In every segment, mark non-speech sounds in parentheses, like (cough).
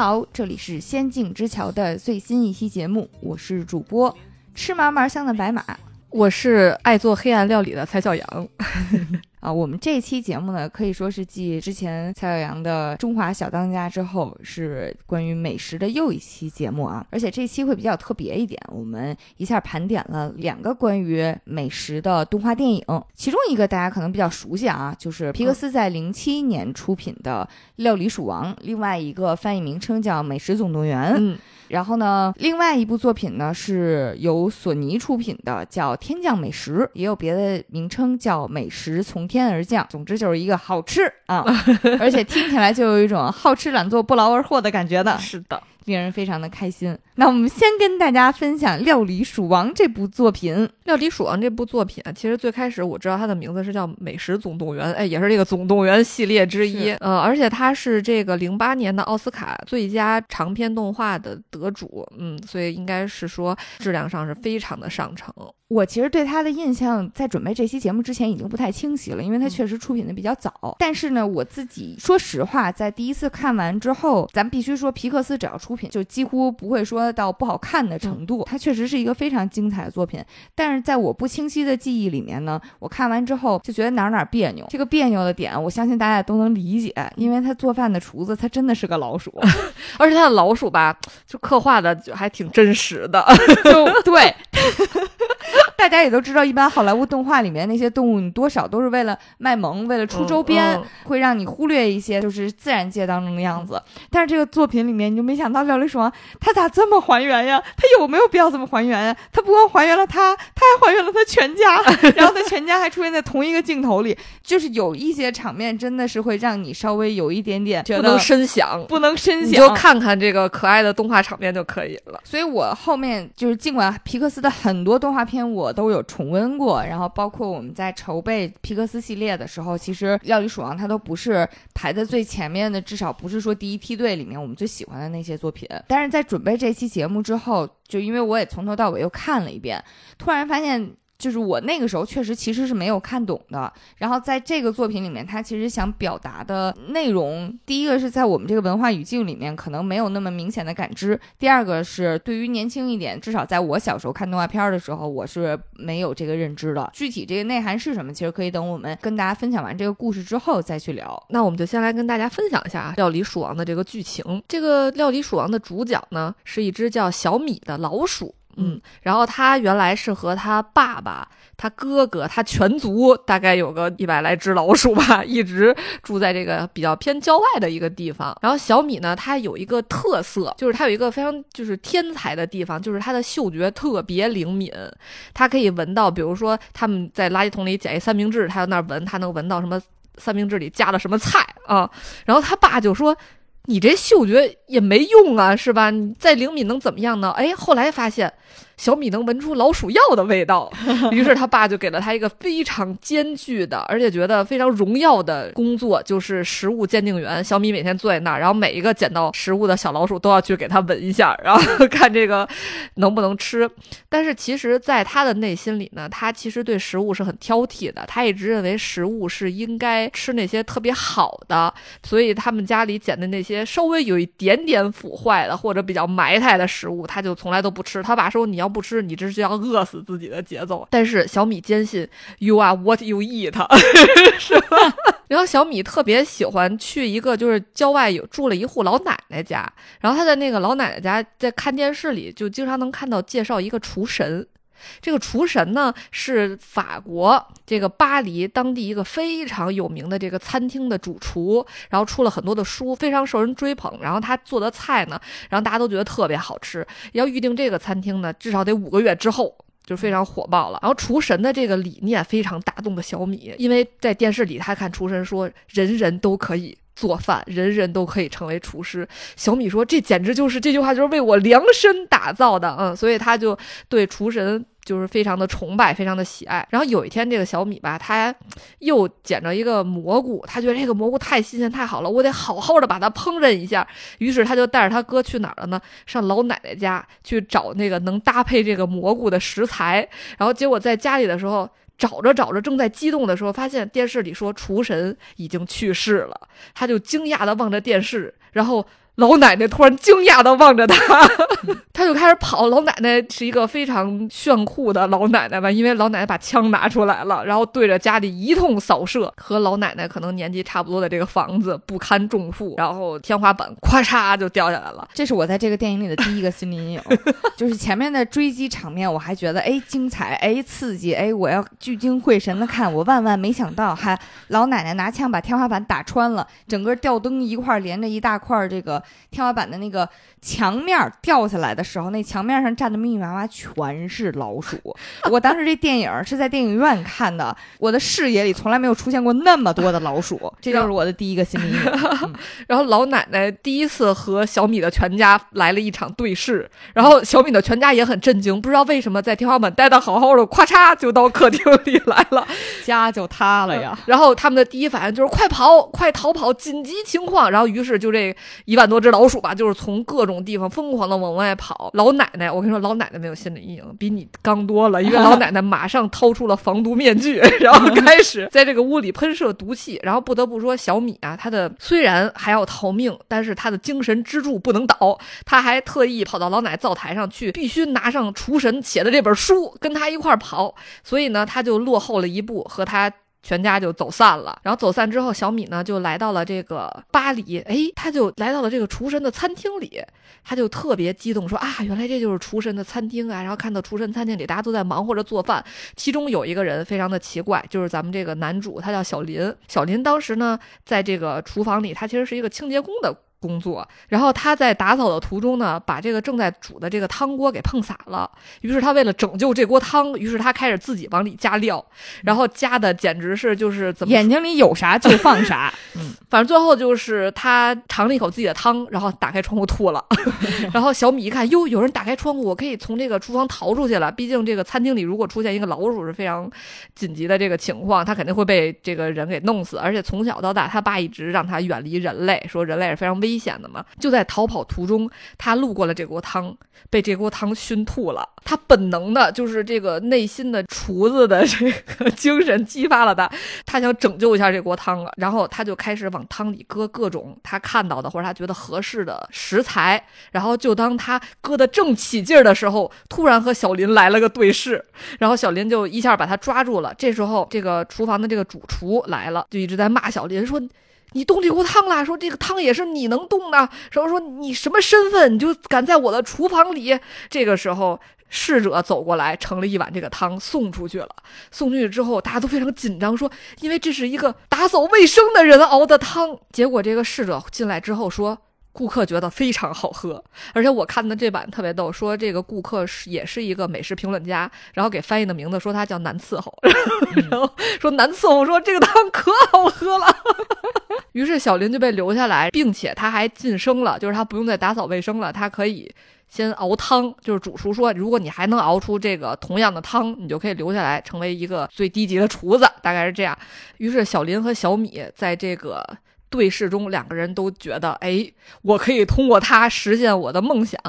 好，这里是《仙境之桥》的最新一期节目，我是主播吃嘛嘛香的白马。我是爱做黑暗料理的蔡小阳。啊，我们这期节目呢，可以说是继之前蔡小阳的《中华小当家》之后，是关于美食的又一期节目啊。而且这期会比较特别一点，我们一下盘点了两个关于美食的动画电影，其中一个大家可能比较熟悉啊，就是皮克斯在零七年出品的《料理鼠王》，另外一个翻译名称叫《美食总动员》。嗯。然后呢，另外一部作品呢是由索尼出品的，叫《天降美食》，也有别的名称叫《美食从天而降》。总之就是一个好吃啊，而且听起来就有一种好吃懒做不劳而获的感觉的。是的。令人非常的开心。那我们先跟大家分享《料理鼠王》这部作品。《料理鼠王》这部作品，其实最开始我知道它的名字是叫《美食总动员》，哎，也是这个总动员系列之一。呃，而且它是这个零八年的奥斯卡最佳长篇动画的得主，嗯，所以应该是说质量上是非常的上乘。我其实对他的印象在准备这期节目之前已经不太清晰了，因为他确实出品的比较早。但是呢，我自己说实话，在第一次看完之后，咱必须说皮克斯只要出品，就几乎不会说到不好看的程度。它确实是一个非常精彩的作品。但是在我不清晰的记忆里面呢，我看完之后就觉得哪哪别扭。这个别扭的点，我相信大家都能理解，因为他做饭的厨子他真的是个老鼠，(laughs) 而且他的老鼠吧，就刻画的就还挺真实的，(laughs) 就对。大家也都知道，一般好莱坞动画里面那些动物，你多少都是为了卖萌，为了出周边，会让你忽略一些就是自然界当中的样子。但是这个作品里面，你就没想到料理鼠王他咋这么还原呀？他有没有必要这么还原呀？他不光还原了他，他还还原了他全家，(laughs) 然后他全家还出现在同一个镜头里，就是有一些场面真的是会让你稍微有一点点觉得不能深想，不能深想，你就看看这个可爱的动画场面就可以了。所以我后面就是尽管皮克斯的很多动画片我。都有重温过，然后包括我们在筹备皮克斯系列的时候，其实《料理鼠王》它都不是排在最前面的，至少不是说第一梯队里面我们最喜欢的那些作品。但是在准备这期节目之后，就因为我也从头到尾又看了一遍，突然发现。就是我那个时候确实其实是没有看懂的，然后在这个作品里面，他其实想表达的内容，第一个是在我们这个文化语境里面可能没有那么明显的感知，第二个是对于年轻一点，至少在我小时候看动画片的时候，我是没有这个认知的。具体这个内涵是什么，其实可以等我们跟大家分享完这个故事之后再去聊。那我们就先来跟大家分享一下《料理鼠王》的这个剧情。这个《料理鼠王》的主角呢，是一只叫小米的老鼠。嗯，然后他原来是和他爸爸、他哥哥、他全族大概有个一百来只老鼠吧，一直住在这个比较偏郊外的一个地方。然后小米呢，它有一个特色，就是它有一个非常就是天才的地方，就是它的嗅觉特别灵敏，它可以闻到，比如说他们在垃圾桶里捡一三明治，他在那儿闻，他能闻到什么三明治里加了什么菜啊。然后他爸就说。你这嗅觉也没用啊，是吧？你再灵敏能怎么样呢？哎，后来发现。小米能闻出老鼠药的味道，(laughs) 于是他爸就给了他一个非常艰巨的，而且觉得非常荣耀的工作，就是食物鉴定员。小米每天坐在那儿，然后每一个捡到食物的小老鼠都要去给他闻一下，然后 (laughs) 看这个能不能吃。但是其实，在他的内心里呢，他其实对食物是很挑剔的。他一直认为食物是应该吃那些特别好的，所以他们家里捡的那些稍微有一点点腐坏的或者比较埋汰的食物，他就从来都不吃。他爸说：“你要。”不吃，你这是要饿死自己的节奏。但是小米坚信，You are what you eat，(laughs) 是吧？(laughs) 然后小米特别喜欢去一个就是郊外有住了一户老奶奶家，然后他在那个老奶奶家在看电视里就经常能看到介绍一个厨神。这个厨神呢是法国这个巴黎当地一个非常有名的这个餐厅的主厨，然后出了很多的书，非常受人追捧。然后他做的菜呢，然后大家都觉得特别好吃。要预定这个餐厅呢，至少得五个月之后，就非常火爆了。然后厨神的这个理念非常打动了小米，因为在电视里他看厨神说，人人都可以。做饭，人人都可以成为厨师。小米说：“这简直就是这句话，就是为我量身打造的。”嗯，所以他就对厨神就是非常的崇拜，非常的喜爱。然后有一天，这个小米吧，他又捡着一个蘑菇，他觉得这个蘑菇太新鲜、太好了，我得好好的把它烹饪一下。于是他就带着他哥去哪儿了呢？上老奶奶家去找那个能搭配这个蘑菇的食材。然后结果在家里的时候。找着找着，正在激动的时候，发现电视里说厨神已经去世了，他就惊讶的望着电视，然后老奶奶突然惊讶的望着他，(laughs) 他就开始跑。老奶奶是一个非常炫酷的老奶奶吧，因为老奶奶把枪拿出来了，然后对着家里一通扫射。和老奶奶可能年纪差不多的这个房子不堪重负，然后天花板咔嚓就掉下来了。(laughs) 这是我在这个电影里的第一个心理阴影，(laughs) 就是前面的追击场面，我还觉得哎精彩，哎刺激，哎我要聚精会神的看。我万万没想到，还老奶奶拿枪把天花板打穿了，整个吊灯一块连着一大块这个。天花板的那个墙面掉下来的时候，那墙面上站的密密麻麻全是老鼠。(laughs) 我当时这电影是在电影院看的，我的视野里从来没有出现过那么多的老鼠，(laughs) 这就是我的第一个心理阴影。(laughs) 然后老奶奶第一次和小米的全家来了一场对视，然后小米的全家也很震惊，不知道为什么在天花板待的好好的，咔嚓就到客厅里来了，家就塌了呀。然后他们的第一反应就是快跑，快逃跑，紧急情况。然后于是就这一万多只。老鼠吧，就是从各种地方疯狂的往外跑。老奶奶，我跟你说，老奶奶没有心理阴影，比你刚多了。因为老奶奶马上掏出了防毒面具，(laughs) 然后开始在这个屋里喷射毒气。然后不得不说，小米啊，他的虽然还要逃命，但是他的精神支柱不能倒。他还特意跑到老奶奶灶台上去，必须拿上厨神写的这本书，跟他一块跑。所以呢，他就落后了一步，和他。全家就走散了，然后走散之后，小米呢就来到了这个巴黎，哎，他就来到了这个厨神的餐厅里，他就特别激动，说啊，原来这就是厨神的餐厅啊！然后看到厨神餐厅里大家都在忙活着做饭，其中有一个人非常的奇怪，就是咱们这个男主，他叫小林。小林当时呢在这个厨房里，他其实是一个清洁工的。工作，然后他在打扫的途中呢，把这个正在煮的这个汤锅给碰洒了。于是他为了拯救这锅汤，于是他开始自己往里加料，然后加的简直是就是怎么眼睛里有啥就放啥。嗯，反正最后就是他尝了一口自己的汤，然后打开窗户吐了。(laughs) 然后小米一看，哟，有人打开窗户，我可以从这个厨房逃出去了。毕竟这个餐厅里如果出现一个老鼠是非常紧急的这个情况，他肯定会被这个人给弄死。而且从小到大，他爸一直让他远离人类，说人类是非常危。危险的嘛？就在逃跑途中，他路过了这锅汤，被这锅汤熏吐了。他本能的，就是这个内心的厨子的这个精神激发了他，他想拯救一下这锅汤了。然后他就开始往汤里搁各种他看到的或者他觉得合适的食材。然后就当他搁的正起劲儿的时候，突然和小林来了个对视，然后小林就一下把他抓住了。这时候，这个厨房的这个主厨来了，就一直在骂小林说。你动这锅汤了？说这个汤也是你能动的。然后说你什么身份？你就敢在我的厨房里？这个时候，侍者走过来盛了一碗这个汤送出去了。送出去之后，大家都非常紧张，说因为这是一个打扫卫生的人熬的汤。结果这个侍者进来之后说。顾客觉得非常好喝，而且我看的这版特别逗，说这个顾客是也是一个美食评论家，然后给翻译的名字说他叫难伺候，(laughs) 然后说难伺候说这个汤可好喝了，(laughs) 于是小林就被留下来，并且他还晋升了，就是他不用再打扫卫生了，他可以先熬汤，就是主厨说如果你还能熬出这个同样的汤，你就可以留下来成为一个最低级的厨子，大概是这样。于是小林和小米在这个。对视中，两个人都觉得，哎，我可以通过他实现我的梦想。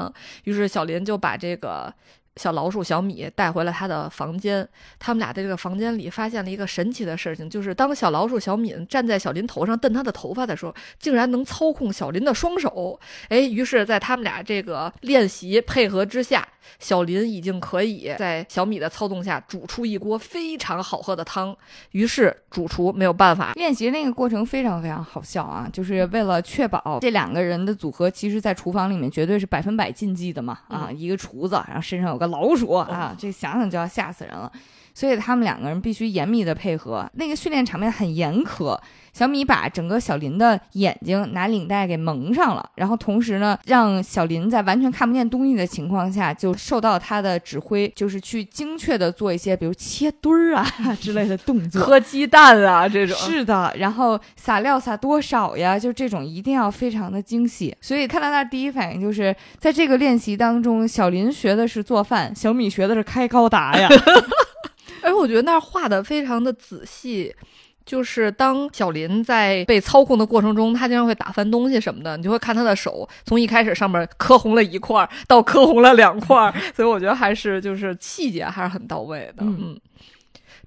于是小林就把这个。小老鼠小米带回了他的房间，他们俩在这个房间里发现了一个神奇的事情，就是当小老鼠小米站在小林头上蹬他的头发的时候，竟然能操控小林的双手。哎，于是，在他们俩这个练习配合之下，小林已经可以在小米的操纵下煮出一锅非常好喝的汤。于是，主厨没有办法练习那个过程非常非常好笑啊，就是为了确保这两个人的组合，其实在厨房里面绝对是百分百禁忌的嘛啊，一个厨子，然后身上有。个老鼠啊，这想想就要吓死人了，所以他们两个人必须严密的配合。那个训练场面很严苛。小米把整个小林的眼睛拿领带给蒙上了，然后同时呢，让小林在完全看不见东西的情况下，就受到他的指挥，就是去精确的做一些，比如切墩儿啊 (laughs) 之类的动作，磕鸡蛋啊这种。是的，然后撒料撒多少呀？就这种一定要非常的精细。所以看到那第一反应就是在这个练习当中，小林学的是做饭，小米学的是开高达呀。哎，我觉得那儿画的非常的仔细。就是当小林在被操控的过程中，他经常会打翻东西什么的，你就会看他的手从一开始上面磕红了一块，到磕红了两块，(laughs) 所以我觉得还是就是细节还是很到位的。嗯，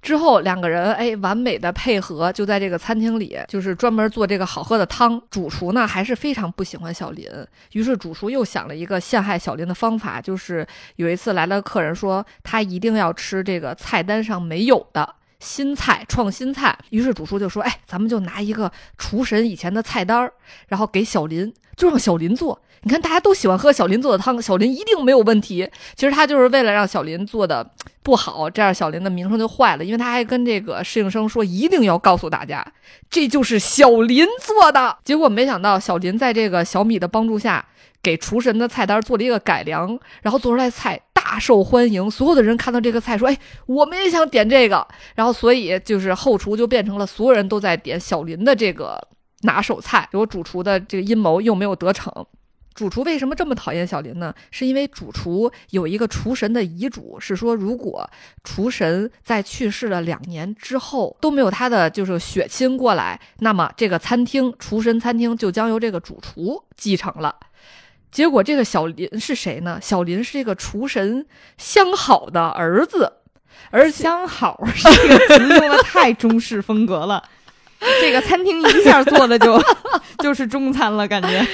之后两个人哎完美的配合，就在这个餐厅里，就是专门做这个好喝的汤。主厨呢还是非常不喜欢小林，于是主厨又想了一个陷害小林的方法，就是有一次来了客人说他一定要吃这个菜单上没有的新菜创新菜，于是主厨就说哎咱们就拿一个厨神以前的菜单儿，然后给小林就让小林做。你看大家都喜欢喝小林做的汤，小林一定没有问题。其实他就是为了让小林做的不好，这样小林的名声就坏了。因为他还跟这个侍应生说，一定要告诉大家，这就是小林做的。结果没想到，小林在这个小米的帮助下，给厨神的菜单做了一个改良，然后做出来菜大受欢迎。所有的人看到这个菜说：“哎，我们也想点这个。”然后所以就是后厨就变成了所有人都在点小林的这个拿手菜。结果主厨的这个阴谋又没有得逞。主厨为什么这么讨厌小林呢？是因为主厨有一个厨神的遗嘱，是说如果厨神在去世了两年之后都没有他的就是血亲过来，那么这个餐厅厨神餐厅就将由这个主厨继承了。结果这个小林是谁呢？小林是这个厨神相好的儿子，而相好这个词用的太中式风格了，(laughs) 这个餐厅一下做的就 (laughs) 就是中餐了，感觉。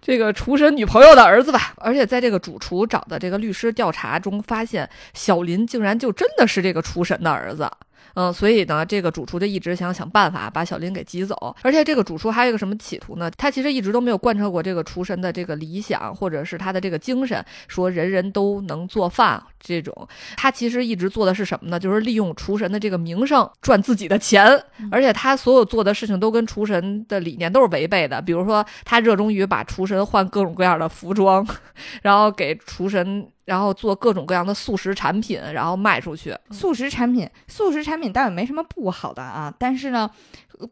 这个厨神女朋友的儿子吧，而且在这个主厨找的这个律师调查中发现，小林竟然就真的是这个厨神的儿子。嗯，所以呢，这个主厨就一直想想办法把小林给挤走。而且这个主厨还有一个什么企图呢？他其实一直都没有贯彻过这个厨神的这个理想，或者是他的这个精神，说人人都能做饭这种。他其实一直做的是什么呢？就是利用厨神的这个名声赚自己的钱。而且他所有做的事情都跟厨神的理念都是违背的。比如说，他热衷于把厨神换各种各样的服装，(laughs) 然后给厨神。然后做各种各样的速食产品，然后卖出去。速食产品，速食产品倒也没什么不好的啊。但是呢，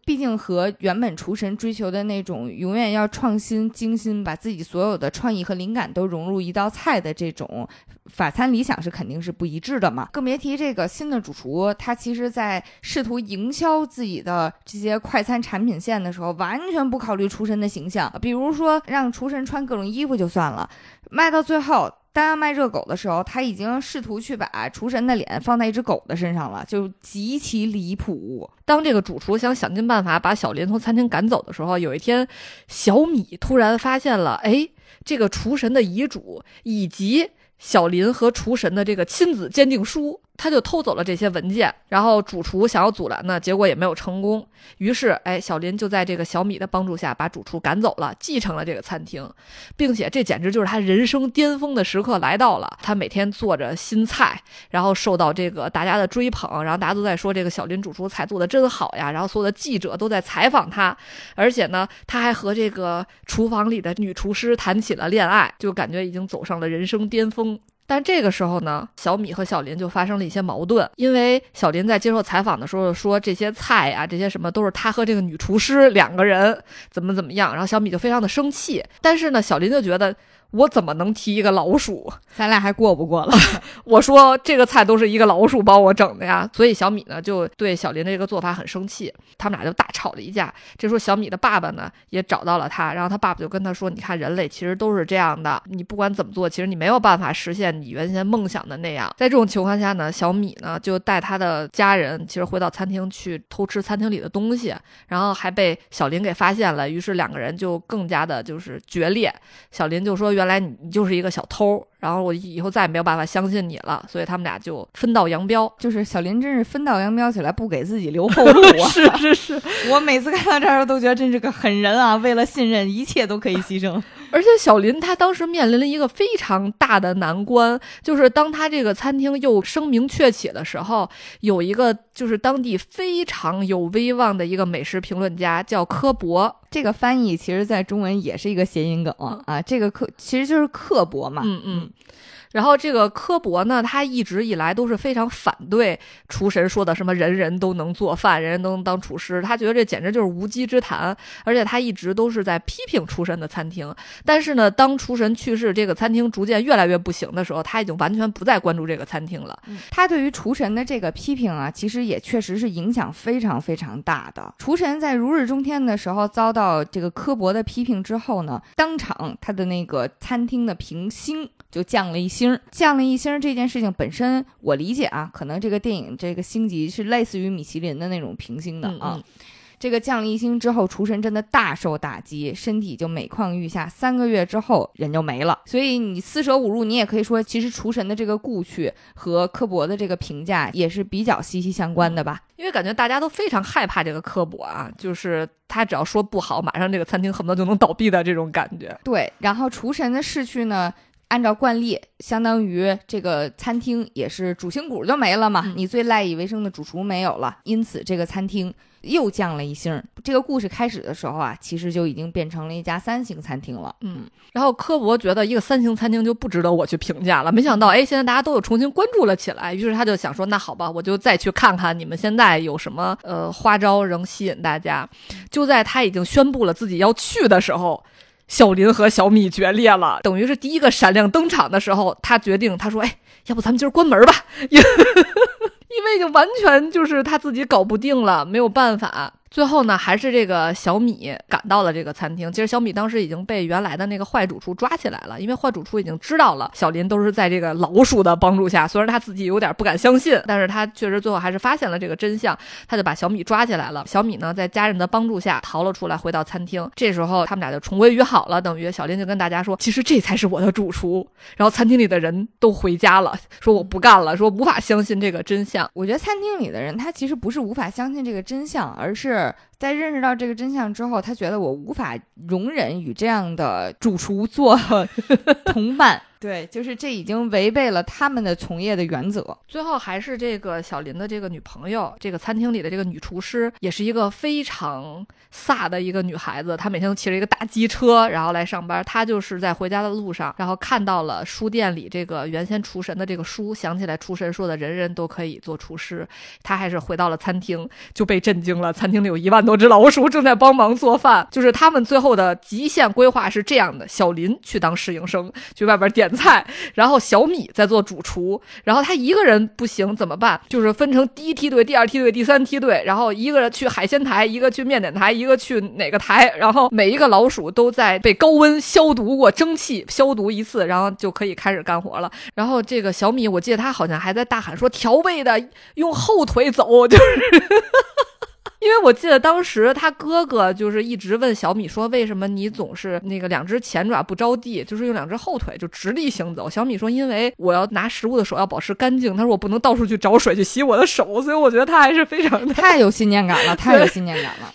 毕竟和原本厨神追求的那种永远要创新、精心，把自己所有的创意和灵感都融入一道菜的这种法餐理想是肯定是不一致的嘛。更别提这个新的主厨，他其实在试图营销自己的这些快餐产品线的时候，完全不考虑厨神的形象。比如说让厨神穿各种衣服就算了，卖到最后。当要卖热狗的时候，他已经试图去把厨神的脸放在一只狗的身上了，就极其离谱。当这个主厨想想尽办法把小林从餐厅赶走的时候，有一天，小米突然发现了，哎，这个厨神的遗嘱以及小林和厨神的这个亲子鉴定书。他就偷走了这些文件，然后主厨想要阻拦呢，结果也没有成功。于是，哎，小林就在这个小米的帮助下把主厨赶走了，继承了这个餐厅，并且这简直就是他人生巅峰的时刻来到了。他每天做着新菜，然后受到这个大家的追捧，然后大家都在说这个小林主厨菜做的真好呀，然后所有的记者都在采访他，而且呢，他还和这个厨房里的女厨师谈起了恋爱，就感觉已经走上了人生巅峰。但这个时候呢，小米和小林就发生了一些矛盾，因为小林在接受采访的时候说这些菜啊，这些什么都是他和这个女厨师两个人怎么怎么样，然后小米就非常的生气。但是呢，小林就觉得。我怎么能提一个老鼠？咱俩还过不过了？(laughs) 我说这个菜都是一个老鼠帮我整的呀，所以小米呢就对小林的这个做法很生气，他们俩就大吵了一架。这时候小米的爸爸呢也找到了他，然后他爸爸就跟他说：“你看人类其实都是这样的，你不管怎么做，其实你没有办法实现你原先梦想的那样。”在这种情况下呢，小米呢就带他的家人其实回到餐厅去偷吃餐厅里的东西，然后还被小林给发现了，于是两个人就更加的就是决裂。小林就说：“原。”原来你你就是一个小偷，然后我以后再也没有办法相信你了，所以他们俩就分道扬镳。就是小林真是分道扬镳起来，不给自己留后路啊！是是是，(laughs) 我每次看到这儿都觉得真是个狠人啊！为了信任，一切都可以牺牲。而且小林他当时面临了一个非常大的难关，就是当他这个餐厅又声名鹊起的时候，有一个就是当地非常有威望的一个美食评论家叫科博，这个翻译其实在中文也是一个谐音梗啊，这个刻其实就是刻薄嘛，嗯。嗯。然后这个科博呢，他一直以来都是非常反对厨神说的什么人人都能做饭，人人都能当厨师，他觉得这简直就是无稽之谈。而且他一直都是在批评厨神的餐厅。但是呢，当厨神去世，这个餐厅逐渐越来越不行的时候，他已经完全不再关注这个餐厅了。他对于厨神的这个批评啊，其实也确实是影响非常非常大的。厨神在如日中天的时候遭到这个科博的批评之后呢，当场他的那个餐厅的评星就降了一星。星，降了一星这件事情本身，我理解啊，可能这个电影这个星级是类似于米其林的那种评星的啊。这个降了一星之后，厨神真的大受打击，身体就每况愈下，三个月之后人就没了。所以你四舍五入，你也可以说，其实厨神的这个故去和科博的这个评价也是比较息息相关的吧？因为感觉大家都非常害怕这个科博啊，就是他只要说不好，马上这个餐厅恨不得就能倒闭的这种感觉。对，然后厨神的逝去呢？按照惯例，相当于这个餐厅也是主心骨就没了嘛，你最赖以为生的主厨没有了，因此这个餐厅又降了一星。这个故事开始的时候啊，其实就已经变成了一家三星餐厅了。嗯，然后科博觉得一个三星餐厅就不值得我去评价了，没想到哎，现在大家都有重新关注了起来，于是他就想说，那好吧，我就再去看看你们现在有什么呃花招仍吸引大家。就在他已经宣布了自己要去的时候。小林和小米决裂了，等于是第一个闪亮登场的时候，他决定，他说：“哎，要不咱们今儿关门吧？” (laughs) 因为已经完全就是他自己搞不定了，没有办法。最后呢，还是这个小米赶到了这个餐厅。其实小米当时已经被原来的那个坏主厨抓起来了，因为坏主厨已经知道了小林都是在这个老鼠的帮助下。虽然他自己有点不敢相信，但是他确实最后还是发现了这个真相，他就把小米抓起来了。小米呢，在家人的帮助下逃了出来，回到餐厅。这时候他们俩就重归于好了。等于小林就跟大家说：“其实这才是我的主厨。”然后餐厅里的人都回家了，说我不干了，说无法相信这个真相。我觉得餐厅里的人他其实不是无法相信这个真相，而是。her 在认识到这个真相之后，他觉得我无法容忍与这样的主厨做 (laughs) 同伴。(laughs) 对，就是这已经违背了他们的从业的原则。最后还是这个小林的这个女朋友，这个餐厅里的这个女厨师，也是一个非常飒的一个女孩子。她每天都骑着一个大机车，然后来上班。她就是在回家的路上，然后看到了书店里这个原先厨神的这个书，想起来厨神说的人人都可以做厨师。她还是回到了餐厅，就被震惊了。餐厅里有一万多只老鼠正在帮忙做饭。就是他们最后的极限规划是这样的：小林去当侍应生，去外边点。菜，然后小米在做主厨，然后他一个人不行怎么办？就是分成第一梯队、第二梯队、第三梯队，然后一个人去海鲜台，一个去面点台，一个去哪个台，然后每一个老鼠都在被高温消毒过蒸汽消毒一次，然后就可以开始干活了。然后这个小米，我记得他好像还在大喊说调味的用后腿走，就是。因为我记得当时他哥哥就是一直问小米说，为什么你总是那个两只前爪不着地，就是用两只后腿就直立行走？小米说，因为我要拿食物的手要保持干净，他说我不能到处去找水去洗我的手，所以我觉得他还是非常的太有信念感了，(laughs) 太有信念感了。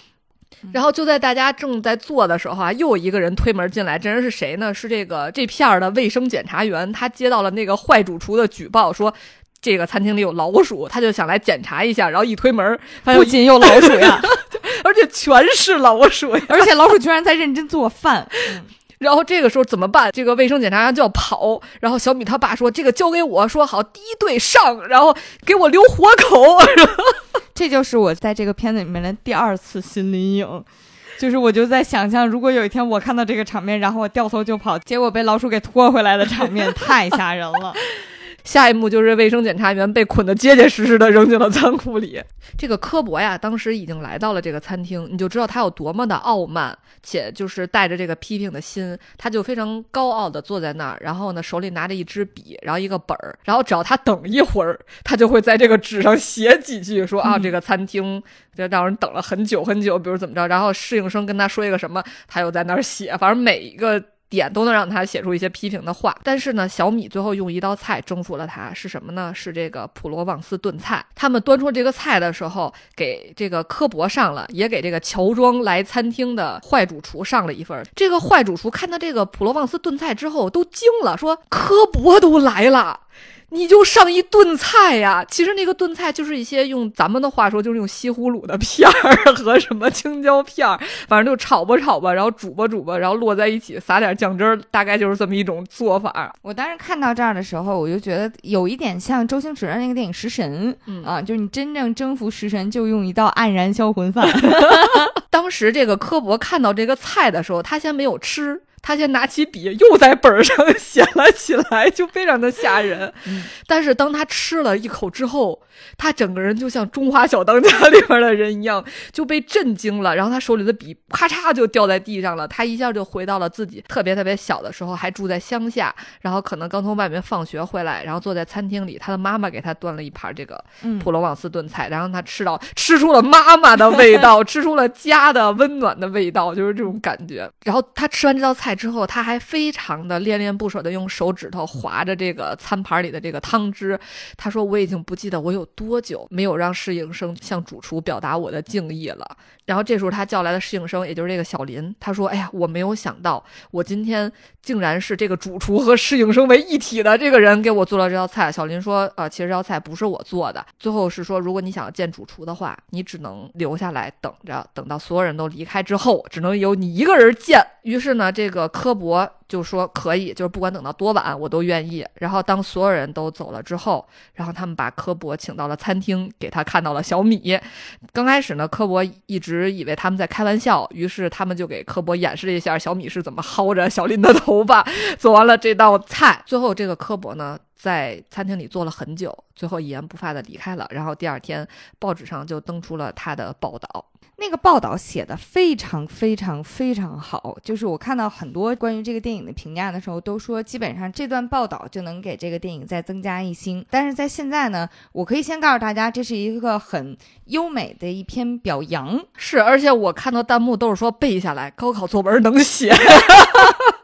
然后就在大家正在做的时候啊，又有一个人推门进来，这人是谁呢？是这个这片儿的卫生检查员，他接到了那个坏主厨的举报说。这个餐厅里有老鼠，他就想来检查一下，然后一推门，不仅有老鼠呀，(laughs) 而且全是老鼠，而且老鼠居然在认真做饭。(laughs) 然后这个时候怎么办？这个卫生检查员就要跑。然后小米他爸说：“这个交给我，说好第一队上，然后给我留活口。(laughs) ”这就是我在这个片子里面的第二次心理阴影，就是我就在想象，如果有一天我看到这个场面，然后我掉头就跑，结果被老鼠给拖回来的场面，太吓人了。下一幕就是卫生检查员被捆得结结实实的扔进了仓库里。这个科博呀，当时已经来到了这个餐厅，你就知道他有多么的傲慢，且就是带着这个批评的心，他就非常高傲的坐在那儿，然后呢手里拿着一支笔，然后一个本儿，然后只要他等一会儿，他就会在这个纸上写几句，说啊这个餐厅就让人等了很久很久，比如怎么着，然后侍应生跟他说一个什么，他又在那儿写，反正每一个。点都能让他写出一些批评的话，但是呢，小米最后用一道菜征服了他，是什么呢？是这个普罗旺斯炖菜。他们端出这个菜的时候，给这个科博上了，也给这个乔装来餐厅的坏主厨上了一份。这个坏主厨看到这个普罗旺斯炖菜之后都惊了，说科博都来了。你就上一炖菜呀，其实那个炖菜就是一些用咱们的话说，就是用西葫芦的片儿和什么青椒片儿，反正就炒吧炒吧，然后煮吧煮吧，然后摞在一起，撒点酱汁儿，大概就是这么一种做法。我当时看到这儿的时候，我就觉得有一点像周星驰的那个电影《食神》，啊，就是你真正征服食神，就用一道黯然销魂饭。(laughs) (laughs) 当时这个科博看到这个菜的时候，他先没有吃。他先拿起笔，又在本儿上写了起来，就非常的吓人。嗯但是当他吃了一口之后，他整个人就像《中华小当家》里边的人一样，就被震惊了。然后他手里的笔咔嚓就掉在地上了，他一下就回到了自己特别特别小的时候，还住在乡下，然后可能刚从外面放学回来，然后坐在餐厅里，他的妈妈给他端了一盘这个嗯普罗旺斯炖菜，然后他吃到吃出了妈妈的味道，吃出了家的温暖的味道，就是这种感觉。然后他吃完这道菜之后，他还非常的恋恋不舍的用手指头划着这个餐盘里的这个汤汁。他说：“我已经不记得我有多久没有让侍应生向主厨表达我的敬意了。”然后这时候他叫来了侍应生，也就是这个小林。他说：“哎呀，我没有想到，我今天竟然是这个主厨和侍应生为一体的这个人给我做了这道菜。”小林说：“呃，其实这道菜不是我做的。最后是说，如果你想要见主厨的话，你只能留下来等着，等到所有人都离开之后，只能由你一个人见。”于是呢，这个科博就说可以，就是不管等到多晚，我都愿意。然后当所有人都走了之后，然后他们把科博请到了餐厅，给他看到了小米。刚开始呢，科博一直以为他们在开玩笑，于是他们就给科博演示了一下小米是怎么薅着小林的头发，做完了这道菜。最后，这个科博呢，在餐厅里坐了很久，最后一言不发的离开了。然后第二天，报纸上就登出了他的报道。那个报道写的非常非常非常好，就是我看到很多关于这个电影的评价的时候，都说基本上这段报道就能给这个电影再增加一星。但是在现在呢，我可以先告诉大家，这是一个很优美的一篇表扬。是，而且我看到弹幕都是说背下来，高考作文能写。(laughs)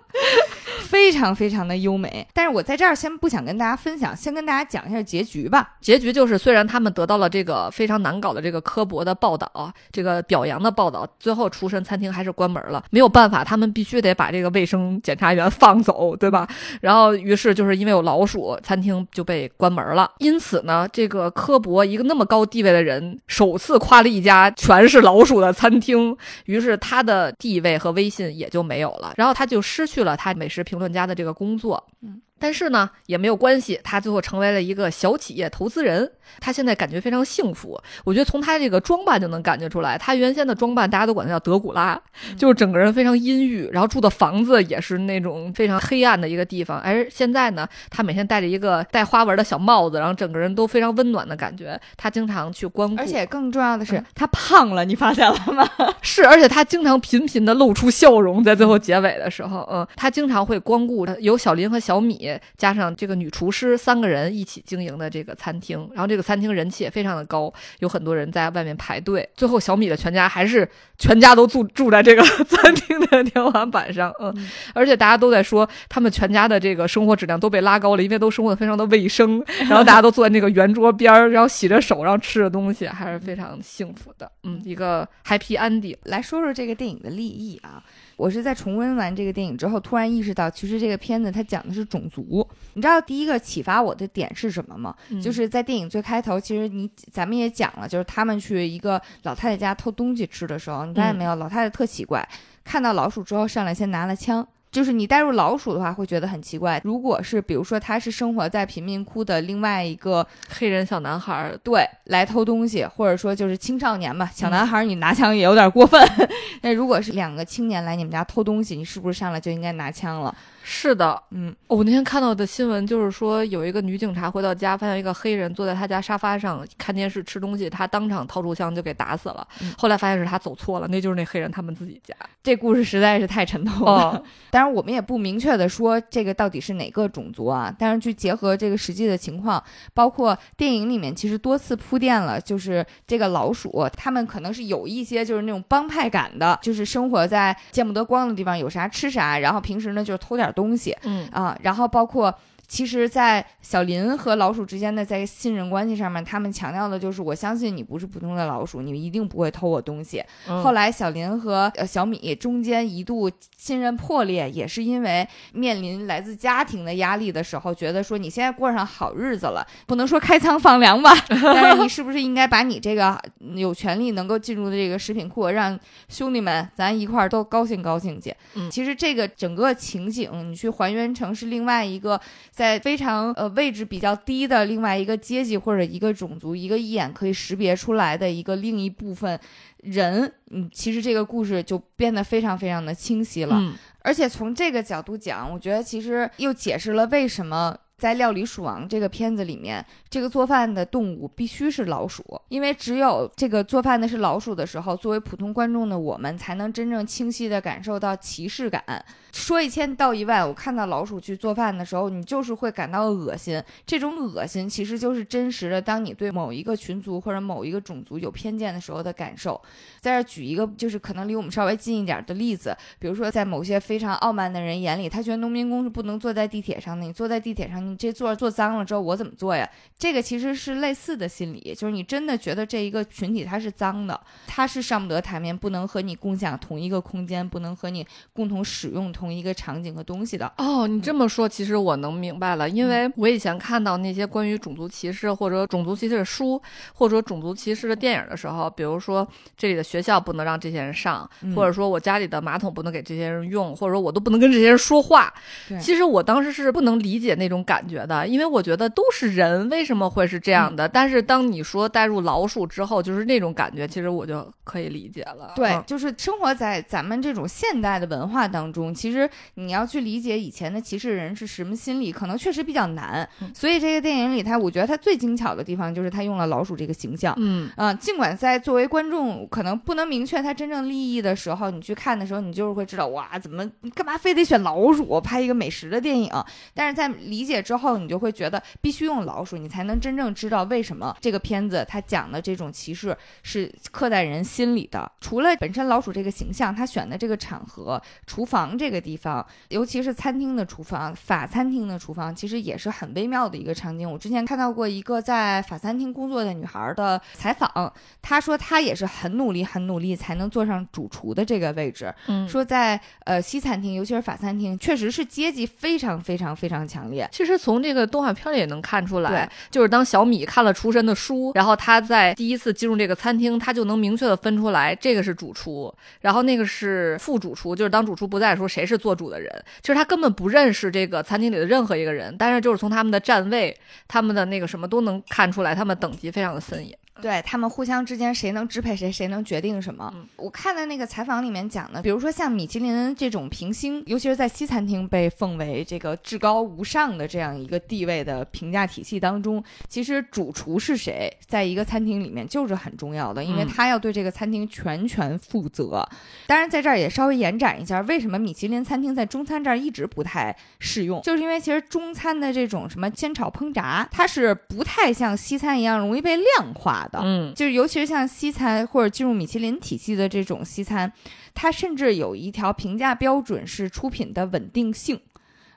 非常非常的优美，但是我在这儿先不想跟大家分享，先跟大家讲一下结局吧。结局就是，虽然他们得到了这个非常难搞的这个科博的报道，这个表扬的报道，最后厨神餐厅还是关门了。没有办法，他们必须得把这个卫生检查员放走，对吧？然后，于是就是因为有老鼠，餐厅就被关门了。因此呢，这个科博一个那么高地位的人，首次夸了一家全是老鼠的餐厅，于是他的地位和威信也就没有了。然后他就失去了他美食评论家的这个工作。嗯。但是呢，也没有关系，他最后成为了一个小企业投资人。他现在感觉非常幸福，我觉得从他这个装扮就能感觉出来。他原先的装扮大家都管他叫德古拉，就是整个人非常阴郁，然后住的房子也是那种非常黑暗的一个地方。而现在呢，他每天戴着一个带花纹的小帽子，然后整个人都非常温暖的感觉。他经常去光顾，而且更重要的是，嗯他胖了，你发现了吗？(laughs) 是，而且他经常频频的露出笑容，在最后结尾的时候，嗯，他经常会光顾呃有小林和小米加上这个女厨师三个人一起经营的这个餐厅，然后这个餐厅人气也非常的高，有很多人在外面排队。最后小米的全家还是全家都住住在这个 (laughs) 餐厅的天花板上，嗯，嗯而且大家都在说他们全家的这个生活质量都被拉高了，因为都生活的非常的卫生，然后大家都坐在那个圆桌边儿，然后洗着手，然后吃着东西，还是非常幸福的，嗯，一个 happy ending。来说说这个电影的立意啊。我是在重温完这个电影之后，突然意识到，其实这个片子它讲的是种族。你知道第一个启发我的点是什么吗？嗯就是在电影最开头，其实你咱们也讲了，就是他们去一个老太太家偷东西吃的时候，你发现没有，老太太特奇怪，看到老鼠之后上来先拿了枪。就是你带入老鼠的话，会觉得很奇怪。如果是比如说他是生活在贫民窟的另外一个黑人小男孩儿，对，来偷东西，或者说就是青少年嘛，小男孩儿你拿枪也有点过分。(laughs) 那如果是两个青年来你们家偷东西，你是不是上来就应该拿枪了？是的，嗯，哦我那天看到的新闻就是说，有一个女警察回到家，发现一个黑人坐在她家沙发上看电视吃东西，她当场掏出枪就给打死了。嗯后来发现是她走错了，那就是那黑人他们自己家。这故事实在是太沉痛了。哦，(laughs) 当然，我们也不明确的说这个到底是哪个种族啊，但是去结合这个实际的情况，包括电影里面其实多次铺垫了，就是这个老鼠，他们可能是有一些就是那种帮派感的，就是生活在见不得光的地方，有啥吃啥，然后平时呢就是偷点东西嗯啊，然后包括。其实，在小林和老鼠之间的在信任关系上面，他们强调的就是我相信你不是普通的老鼠，你一定不会偷我东西。嗯后来小林和呃小米中间一度信任破裂，也是因为面临来自家庭的压力的时候，觉得说你现在过上好日子了，不能说开仓放粮吧，(laughs) 但是你是不是应该把你这个嗯有权利能够进入的这个食品库，让兄弟们咱一块儿都高兴高兴去？嗯其实这个整个情景你去还原成是另外一个在非常呃位置比较低的另外一个阶级或者一个种族，一个一眼可以识别出来的一个另一部分人，嗯，其实这个故事就变得非常非常的清晰了。嗯而且从这个角度讲，我觉得其实又解释了为什么。在《料理鼠王》这个片子里面，这个做饭的动物必须是老鼠，因为只有这个做饭的是老鼠的时候，作为普通观众的我们才能真正清晰地感受到歧视感。说一千道一万，我看到老鼠去做饭的时候，你就是会感到恶心。这种恶心其实就是真实的，当你对某一个群族或者某一个种族有偏见的时候的感受。在这举一个就是可能离我们稍微近一点的例子，比如说在某些非常傲慢的人眼里，他觉得农民工是不能坐在地铁上的。你坐在地铁上，你这座坐脏了之后，我怎么做呀？这个其实是类似的心理，就是你真的觉得这一个群体它是脏的，它是上不得台面，不能和你共享同一个空间，不能和你共同使用同。同一个场景和东西的哦，你这么说，其实我能明白了，因为我以前看到那些关于种族歧视或者种族歧视的书，或者种族歧视的电影的时候，比如说这里的学校不能让这些人上，或者说我家里的马桶不能给这些人用，或者说我都不能跟这些人说话。其实我当时是不能理解那种感觉的，因为我觉得都是人，为什么会是这样的？但是当你说带入老鼠之后，就是那种感觉，其实我就可以理解了。对，就是生活在咱们这种现代的文化当中，其实。你要去理解以前的歧视人是什么心理，可能确实比较难。所以这个电影里，他我觉得他最精巧的地方就是他用了老鼠这个形象。嗯啊，尽管在作为观众可能不能明确他真正利益的时候，你去看的时候，你就是会知道哇，怎么你干嘛非得选老鼠拍一个美食的电影？但是在理解之后，你就会觉得必须用老鼠，你才能真正知道为什么这个片子它讲的这种歧视是刻在人心里的。除了本身老鼠这个形象，他选的这个场合，厨房这个。地方，尤其是餐厅的厨房，法餐厅的厨房，其实也是很微妙的一个场景。我之前看到过一个在法餐厅工作的女孩的采访，她说她也是很努力、很努力才能坐上主厨的这个位置。嗯，说在呃西餐厅，尤其是法餐厅，确实是阶级非常非常非常强烈。其实从这个动画片里也能看出来，就是当小米看了厨神的书，然后他在第一次进入这个餐厅，他就能明确的分出来，这个是主厨，然后那个是副主厨，就是当主厨不在的时候，谁是。做主的人，其实他根本不认识这个餐厅里的任何一个人，但是就是从他们的站位、他们的那个什么都能看出来，他们等级非常的森严。对他们互相之间谁能支配谁，谁能决定什么？我看的那个采访里面讲的，比如说像米其林这种评星，尤其是在西餐厅被奉为这个至高无上的这样一个地位的评价体系当中，其实主厨是谁，在一个餐厅里面就是很重要的，因为他要对这个餐厅全权负责。当然，在这儿也稍微延展一下，为什么米其林餐厅在中餐这儿一直不太适用，就是因为其实中餐的这种什么煎炒烹炸，它是不太像西餐一样容易被量化。的，嗯，就是尤其是像西餐或者进入米其林体系的这种西餐，它甚至有一条评价标准是出品的稳定性。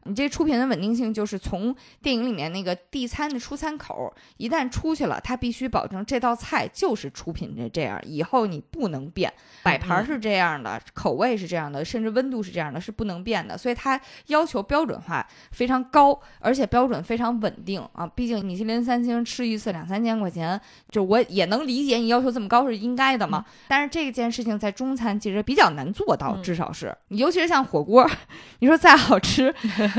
你这出品的稳定性，就是从电影里面那个递餐的出餐口，一旦出去了，它必须保证这道菜就是出品这这样，以后你不能变，摆盘是这样的，口味是这样的，甚至温度是这样的，是不能变的。所以它要求标准化非常高，而且标准非常稳定啊。毕竟米其林三星吃一次两三千块钱，就我也能理解你要求这么高是应该的嘛。但是这件事情在中餐其实比较难做到，至少是，尤其是像火锅，你说再好吃。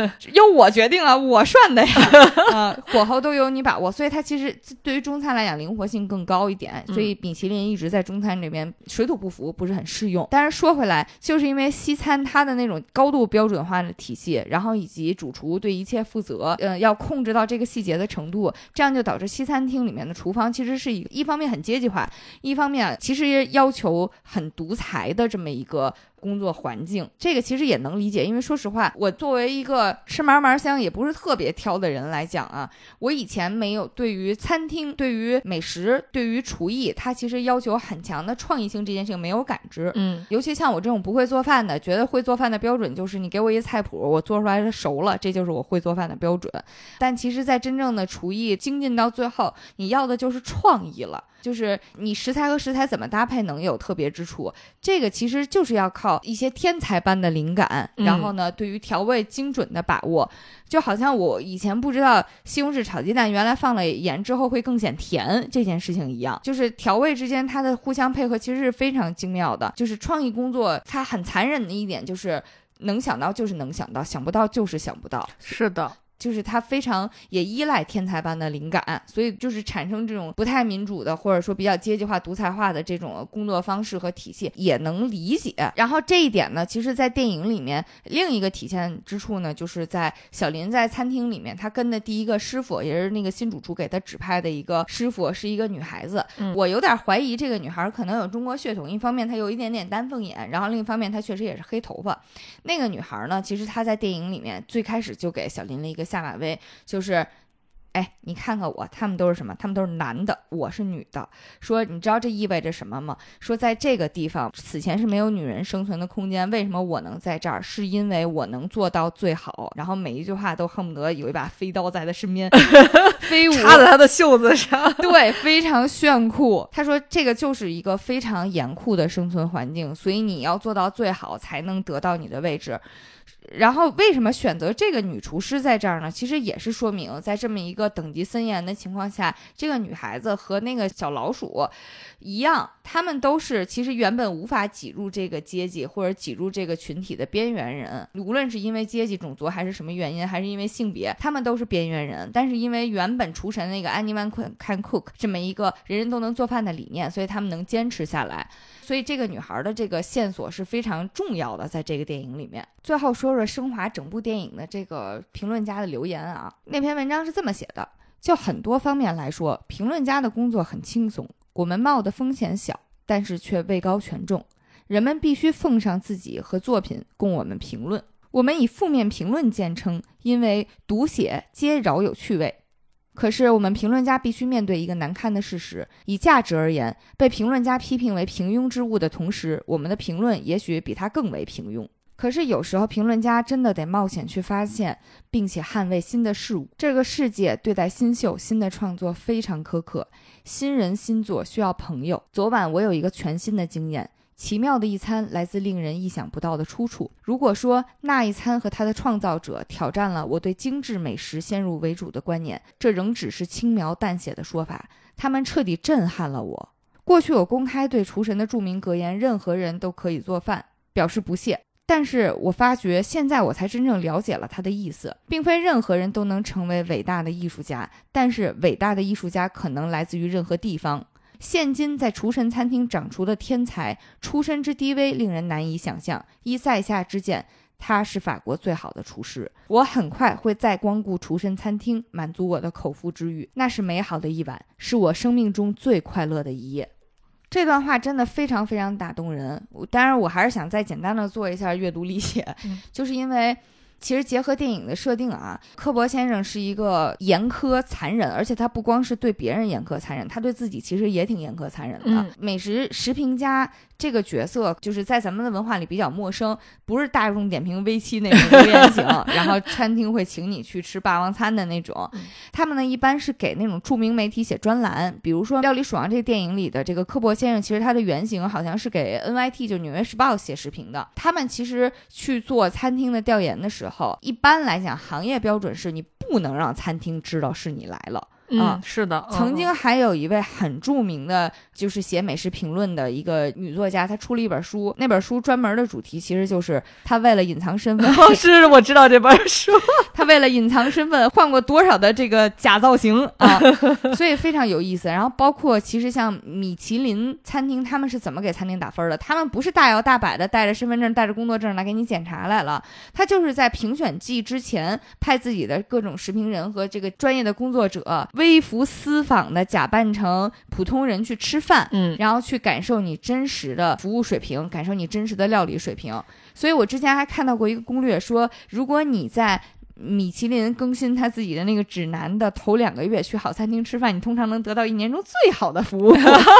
(laughs) 由我决定啊，我涮的呀，(laughs) 啊，火候都由你把握，所以它其实对于中餐来讲灵活性更高一点，所以米其林一直在中餐这边水土不服，不是很适用。但是说回来，就是因为西餐它的那种高度标准化的体系，然后以及主厨对一切负责，嗯，要控制到这个细节的程度，这样就导致西餐厅里面的厨房其实是一一方面很阶级化，一方面其实要求很独裁的这么一个。工作环境，这个其实也能理解，因为说实话，我作为一个吃嘛嘛香也不是特别挑的人来讲啊，我以前没有对于餐厅、对于美食、对于厨艺，它其实要求很强的创意性这件事情没有感知。嗯，尤其像我这种不会做饭的，觉得会做饭的标准就是你给我一菜谱，我做出来熟了，这就是我会做饭的标准。但其实，在真正的厨艺精进到最后，你要的就是创意了。就是你食材和食材怎么搭配能有特别之处，这个其实就是要靠一些天才般的灵感，然后呢，对于调味精准的把握，就好像我以前不知道西红柿炒鸡蛋原来放了盐之后会更显甜这件事情一样，就是调味之间它的互相配合其实是非常精妙的。就是创意工作它很残忍的一点就是能想到就是能想到，想不到就是想不到。是的。就是他非常也依赖天才般的灵感，所以就是产生这种不太民主的，或者说比较阶级化、独裁化的这种工作方式和体系，也能理解。然后这一点呢，其实，在电影里面另一个体现之处呢，就是在小林在餐厅里面，他跟的第一个师傅，也是那个新主厨给他指派的一个师傅，是一个女孩子。嗯我有点怀疑这个女孩可能有中国血统，一方面她有一点点丹凤眼，然后另一方面她确实也是黑头发。那个女孩呢，其实她在电影里面最开始就给小林了一个下马威，就是。哎，你看看我，他们都是什么？他们都是男的，我是女的。说你知道这意味着什么吗？说在这个地方此前是没有女人生存的空间，为什么我能在这儿？是因为我能做到最好。然后每一句话都恨不得有一把飞刀在他身边 (laughs) 飞舞，插在他的袖子上。(laughs) 对，非常炫酷。他说这个就是一个非常严酷的生存环境，所以你要做到最好，才能得到你的位置。然后为什么选择这个女厨师在这儿呢？其实也是说明，在这么一个等级森严的情况下，这个女孩子和那个小老鼠一样，她们都是其实原本无法挤入这个阶级或者挤入这个群体的边缘人。无论是因为阶级、种族还是什么原因，还是因为性别，她们都是边缘人。但是因为原本厨神那个 anyone can cook 这么一个人人都能做饭的理念，所以他们能坚持下来。所以这个女孩的这个线索是非常重要的，在这个电影里面。最后说说升华整部电影的这个评论家的留言啊，那篇文章是这么写的：就很多方面来说，评论家的工作很轻松，我们冒的风险小，但是却位高权重。人们必须奉上自己和作品供我们评论。我们以负面评论见称，因为读写皆饶有趣味。可是，我们评论家必须面对一个难堪的事实：以价值而言，被评论家批评为平庸之物的同时，我们的评论也许比他更为平庸。可是，有时候评论家真的得冒险去发现，并且捍卫新的事物。这个世界对待新秀、新的创作非常苛刻，新人新作需要朋友。昨晚我有一个全新的经验。奇妙的一餐来自令人意想不到的出处。如果说那一餐和它的创造者挑战了我对精致美食先入为主的观念，这仍只是轻描淡写的说法。他们彻底震撼了我。过去我公开对厨神的著名格言“任何人都可以做饭”表示不屑，但是我发觉现在我才真正了解了他的意思，并非任何人都能成为伟大的艺术家，但是伟大的艺术家可能来自于任何地方。现今在厨神餐厅掌厨的天才，出身之低微令人难以想象。依在下之见，他是法国最好的厨师。我很快会再光顾厨神餐厅，满足我的口腹之欲。那是美好的一晚，是我生命中最快乐的一夜。这段话真的非常非常打动人。当然，我还是想再简单的做一下阅读理解，嗯、就是因为。其实结合电影的设定啊，科博先生是一个严苛残忍，而且他不光是对别人严苛残忍，他对自己其实也挺严苛残忍的。嗯、美食食评家这个角色，就是在咱们的文化里比较陌生，不是大众点评微七那种留言型，(laughs) 然后餐厅会请你去吃霸王餐的那种。他们呢，一般是给那种著名媒体写专栏，比如说《料理鼠王》这个电影里的这个科博先生，其实他的原型好像是给 NYT 就纽约时报写食评的。他们其实去做餐厅的调研的时候。后一般来讲，行业标准是你不能让餐厅知道是你来了。嗯，是的。曾经还有一位很著名的，就是写美食评论的一个女作家，她出了一本书，那本书专门的主题其实就是她为了隐藏身份。哦，是我知道这本书。(laughs) 她为了隐藏身份，换过多少的这个假造型啊，(laughs) 所以非常有意思。然后包括其实像米其林餐厅，他们是怎么给餐厅打分的？他们不是大摇大摆的带着身份证、带着工作证来给你检查来了，他就是在评选季之前派自己的各种食评人和这个专业的工作者。微服私访的假扮成普通人去吃饭，嗯，然后去感受你真实的服务水平，感受你真实的料理水平。所以我之前还看到过一个攻略说，如果你在米其林更新他自己的那个指南的头两个月去好餐厅吃饭，你通常能得到一年中最好的服务。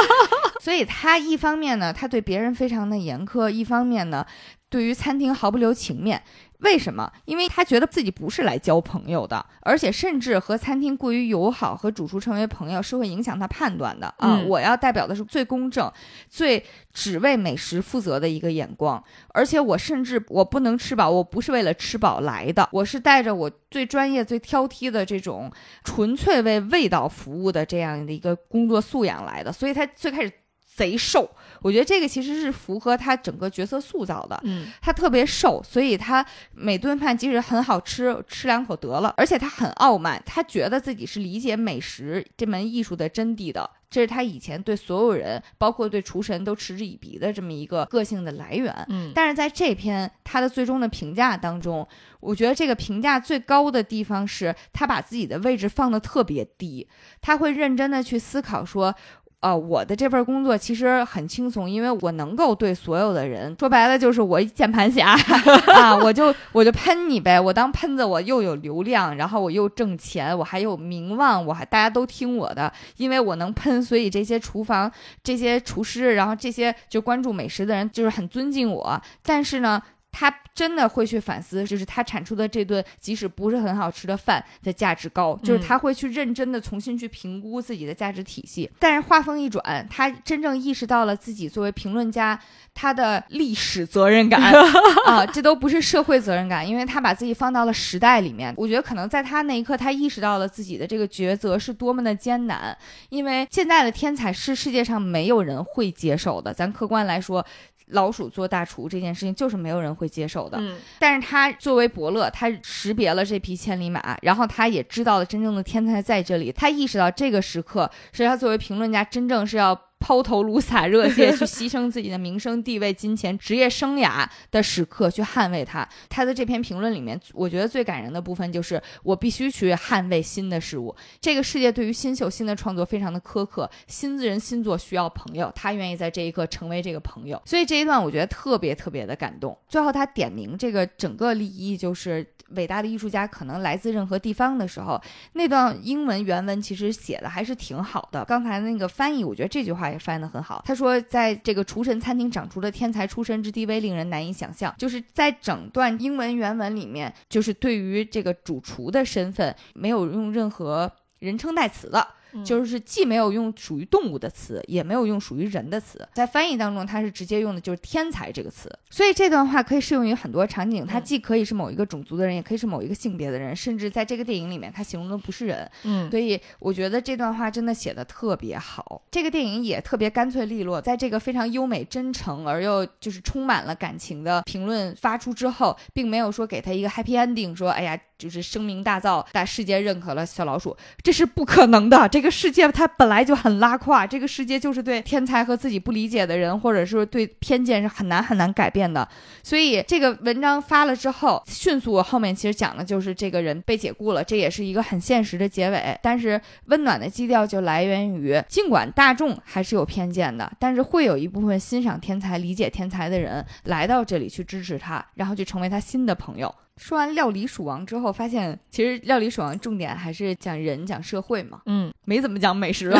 (laughs) 所以他一方面呢，他对别人非常的严苛；一方面呢，对于餐厅毫不留情面。为什么？因为他觉得自己不是来交朋友的，而且甚至和餐厅过于友好，和主厨成为朋友是会影响他判断的啊！嗯、我要代表的是最公正、最只为美食负责的一个眼光，而且我甚至我不能吃饱，我不是为了吃饱来的，我是带着我最专业、最挑剔的这种纯粹为味道服务的这样的一个工作素养来的，所以他最开始。贼瘦。我觉得这个其实是符合他整个角色塑造的。嗯他特别瘦，所以他每顿饭即使很好吃，吃两口得了。而且他很傲慢，他觉得自己是理解美食这门艺术的真谛的。这是他以前对所有人，包括对厨神都嗤之以鼻的这么一个个性的来源。嗯但是在这篇他的最终的评价当中，我觉得这个评价最高的地方是他把自己的位置放得特别低，他会认真的去思考说。呃，我的这份工作其实很轻松，因为我能够对所有的人说白了就是我一键盘侠 (laughs) 啊，我就我就喷你呗，我当喷子，我又有流量，然后我又挣钱，我还有名望，我还大家都听我的，因为我能喷，所以这些厨房这些厨师，然后这些就关注美食的人就是很尊敬我，但是呢。他真的会去反思，就是他产出的这顿即使不是很好吃的饭的价值高，就是他会去认真的重新去评估自己的价值体系。但是话锋一转，他真正意识到了自己作为评论家他的历史责任感 (laughs) 啊，这都不是社会责任感，因为他把自己放到了时代里面。我觉得可能在他那一刻，他意识到了自己的这个抉择是多么的艰难，因为现在的天才是世界上没有人会接受的。咱客观来说。老鼠做大厨这件事情就是没有人会接受的，嗯但是他作为伯乐，他识别了这匹千里马，然后他也知道了真正的天才在这里，他意识到这个时刻是他作为评论家真正是要。抛头颅洒热血，(laughs) 去牺牲自己的名声、地位、金钱、职业生涯的时刻，去捍卫它。他的这篇评论里面，我觉得最感人的部分就是，我必须去捍卫新的事物。这个世界对于新秀、新的创作非常的苛刻，新人新作需要朋友，他愿意在这一刻成为这个朋友。所以这一段我觉得特别特别的感动。最后他点名这个整个立意就是。伟大的艺术家可能来自任何地方的时候，那段英文原文其实写的还是挺好的。刚才那个翻译，我觉得这句话也翻译的很好。他说，在这个厨神餐厅长出的天才出身之地位，令人难以想象。就是在整段英文原文里面，就是对于这个主厨的身份，没有用任何人称代词的。就是既没有用属于动物的词，也没有用属于人的词，在翻译当中，它是直接用的就是“天才”这个词。所以这段话可以适用于很多场景，它既可以是某一个种族的人，也可以是某一个性别的人，甚至在这个电影里面，它形容的不是人。嗯，所以我觉得这段话真的写的特别好。这个电影也特别干脆利落，在这个非常优美、真诚而又就是充满了感情的评论发出之后，并没有说给他一个 happy ending，说哎呀。就是声名大噪，大世界认可了小老鼠，这是不可能的。这个世界它本来就很拉胯，这个世界就是对天才和自己不理解的人，或者是对偏见是很难很难改变的。所以这个文章发了之后，迅速后面其实讲的就是这个人被解雇了，这也是一个很现实的结尾。但是温暖的基调就来源于，尽管大众还是有偏见的，但是会有一部分欣赏天才、理解天才的人来到这里去支持他，然后去成为他新的朋友。说完料理鼠王之后，发现其实料理鼠王重点还是讲人、讲社会嘛，嗯，没怎么讲美食了。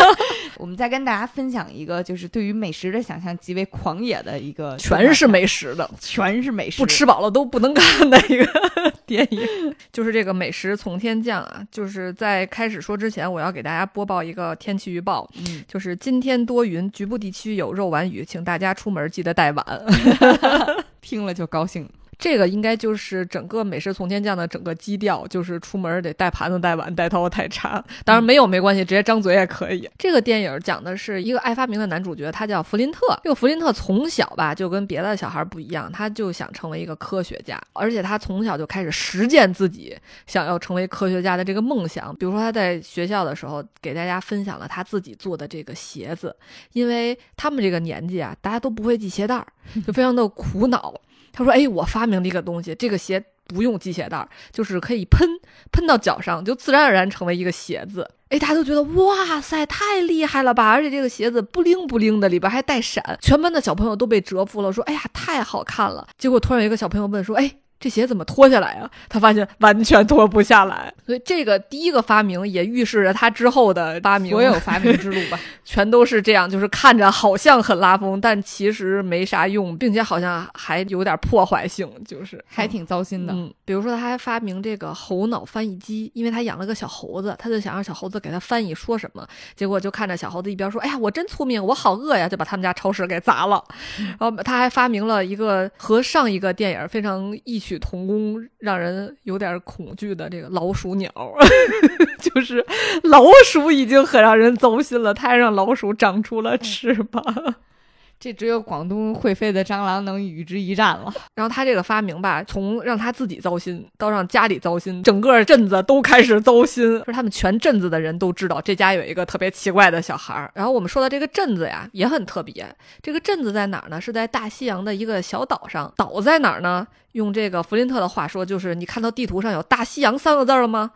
(laughs) 我们再跟大家分享一个，就是对于美食的想象极为狂野的一个，全是美食的，全是美食，不吃饱了都不能看的一个 (laughs) 电影，就是这个美食从天降啊！就是在开始说之前，我要给大家播报一个天气预报，嗯，就是今天多云，局部地区有肉丸雨，请大家出门记得带碗。(laughs) 听了就高兴。这个应该就是整个美食从天降的整个基调，就是出门得带盘子、带碗、带刀、带叉。当然没有没关系，直接张嘴也可以。这个电影讲的是一个爱发明的男主角，他叫弗林特。这个弗林特从小吧就跟别的小孩不一样，他就想成为一个科学家，而且他从小就开始实践自己想要成为科学家的这个梦想。比如说他在学校的时候给大家分享了他自己做的这个鞋子，因为他们这个年纪啊，大家都不会系鞋带儿，就非常的苦恼。他说：“哎，我发明了一个东西，这个鞋不用系鞋带儿，就是可以喷喷到脚上，就自然而然成为一个鞋子。哎，大家都觉得哇塞，太厉害了吧！而且这个鞋子不灵不灵的，里边还带闪，全班的小朋友都被折服了，说：哎呀，太好看了。结果突然有一个小朋友问说：哎。”这鞋怎么脱下来啊？他发现完全脱不下来，(laughs) 所以这个第一个发明也预示着他之后的发明，所有发明之路吧，(laughs) 全都是这样，就是看着好像很拉风，但其实没啥用，并且好像还有点破坏性，就是还挺糟心的。嗯，比如说他还发明这个猴脑翻译机，因为他养了个小猴子，他就想让小猴子给他翻译说什么，结果就看着小猴子一边说：“哎呀，我真聪明，我好饿呀！”就把他们家超市给砸了。然后他还发明了一个和上一个电影非常异曲。曲同工，让人有点恐惧的这个老鼠鸟，(laughs) 就是老鼠已经很让人糟心了，它还让老鼠长出了翅膀。这只有广东会飞的蟑螂能与之一战了。(laughs) 然后他这个发明吧，从让他自己糟心到让家里糟心，整个镇子都开始糟心。说他们全镇子的人都知道这家有一个特别奇怪的小孩儿。然后我们说的这个镇子呀，也很特别。这个镇子在哪儿呢？是在大西洋的一个小岛上。岛在哪儿呢？用这个弗林特的话说，就是你看到地图上有“大西洋”三个字了吗？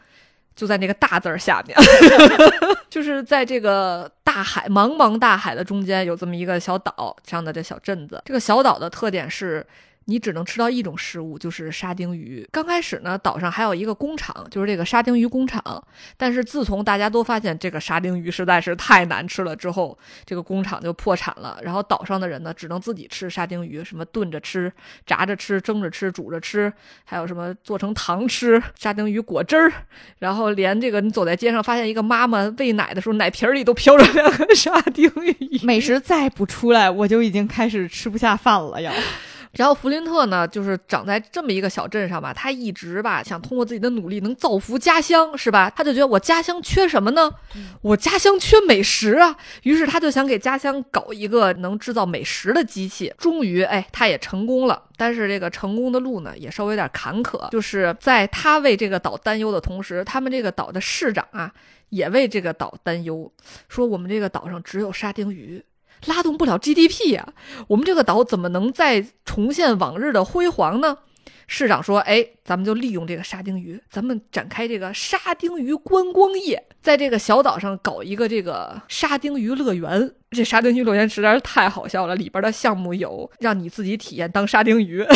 就在那个大字儿下面，(laughs) 就是在这个大海茫茫大海的中间，有这么一个小岛这样的这小镇子。这个小岛的特点是。你只能吃到一种食物，就是沙丁鱼。刚开始呢，岛上还有一个工厂，就是这个沙丁鱼工厂。但是自从大家都发现这个沙丁鱼实在是太难吃了之后，这个工厂就破产了。然后岛上的人呢，只能自己吃沙丁鱼，什么炖着吃、炸着吃、蒸着吃、煮着吃，还有什么做成糖吃、沙丁鱼果汁儿。然后连这个你走在街上，发现一个妈妈喂奶的时候，奶瓶里都飘着两个 (laughs) 沙丁鱼。美食再不出来，我就已经开始吃不下饭了，要。然后弗林特呢，就是长在这么一个小镇上吧，他一直吧想通过自己的努力能造福家乡，是吧？他就觉得我家乡缺什么呢？我家乡缺美食啊，于是他就想给家乡搞一个能制造美食的机器。终于，哎，他也成功了。但是这个成功的路呢，也稍微有点坎坷，就是在他为这个岛担忧的同时，他们这个岛的市长啊，也为这个岛担忧，说我们这个岛上只有沙丁鱼。拉动不了 GDP 呀，我们这个岛怎么能再重现往日的辉煌呢？市长说：“哎，咱们就利用这个沙丁鱼，咱们展开这个沙丁鱼观光业，在这个小岛上搞一个这个沙丁鱼乐园。这沙丁鱼乐园实在是太好笑了，里边的项目有让你自己体验当沙丁鱼。(laughs) ”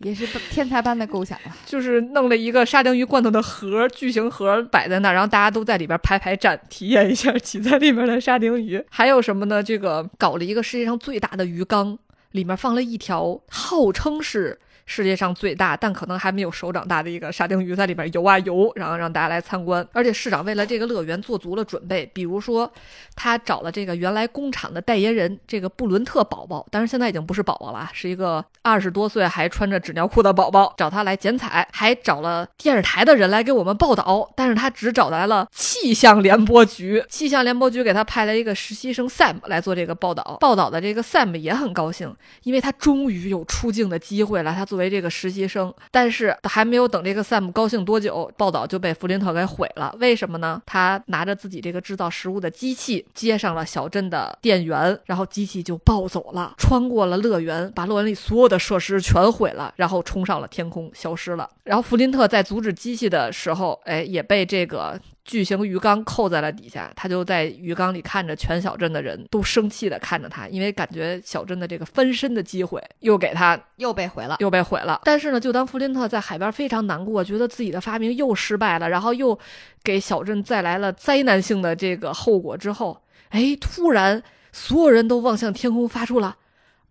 也是天才般的构想了，就是弄了一个沙丁鱼罐头的盒，巨型盒摆在那儿，然后大家都在里边排排站，体验一下挤在里面的沙丁鱼。还有什么呢？这个搞了一个世界上最大的鱼缸，里面放了一条，号称是。世界上最大，但可能还没有手掌大的一个沙丁鱼在里边游啊游，然后让大家来参观。而且市长为了这个乐园做足了准备，比如说他找了这个原来工厂的代言人，这个布伦特宝宝，但是现在已经不是宝宝了，是一个二十多岁还穿着纸尿裤的宝宝，找他来剪彩，还找了电视台的人来给我们报道，但是他只找来了气象联播局，气象联播局给他派来一个实习生 Sam 来做这个报道。报道的这个 Sam 也很高兴，因为他终于有出镜的机会了，他做。为这个实习生，但是还没有等这个 Sam 高兴多久，报道就被弗林特给毁了。为什么呢？他拿着自己这个制造食物的机器接上了小镇的电源，然后机器就暴走了，穿过了乐园，把乐园里所有的设施全毁了，然后冲上了天空，消失了。然后弗林特在阻止机器的时候，哎，也被这个。巨型鱼缸扣在了底下，他就在鱼缸里看着全小镇的人都生气的看着他，因为感觉小镇的这个翻身的机会又给他又被毁了，又被毁了。但是呢，就当弗林特在海边非常难过，觉得自己的发明又失败了，然后又给小镇带来了灾难性的这个后果之后，哎，突然所有人都望向天空，发出了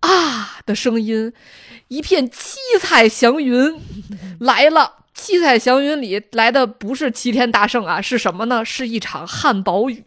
啊的声音，一片七彩祥云来了。七彩祥云里来的不是齐天大圣啊，是什么呢？是一场汉堡雨，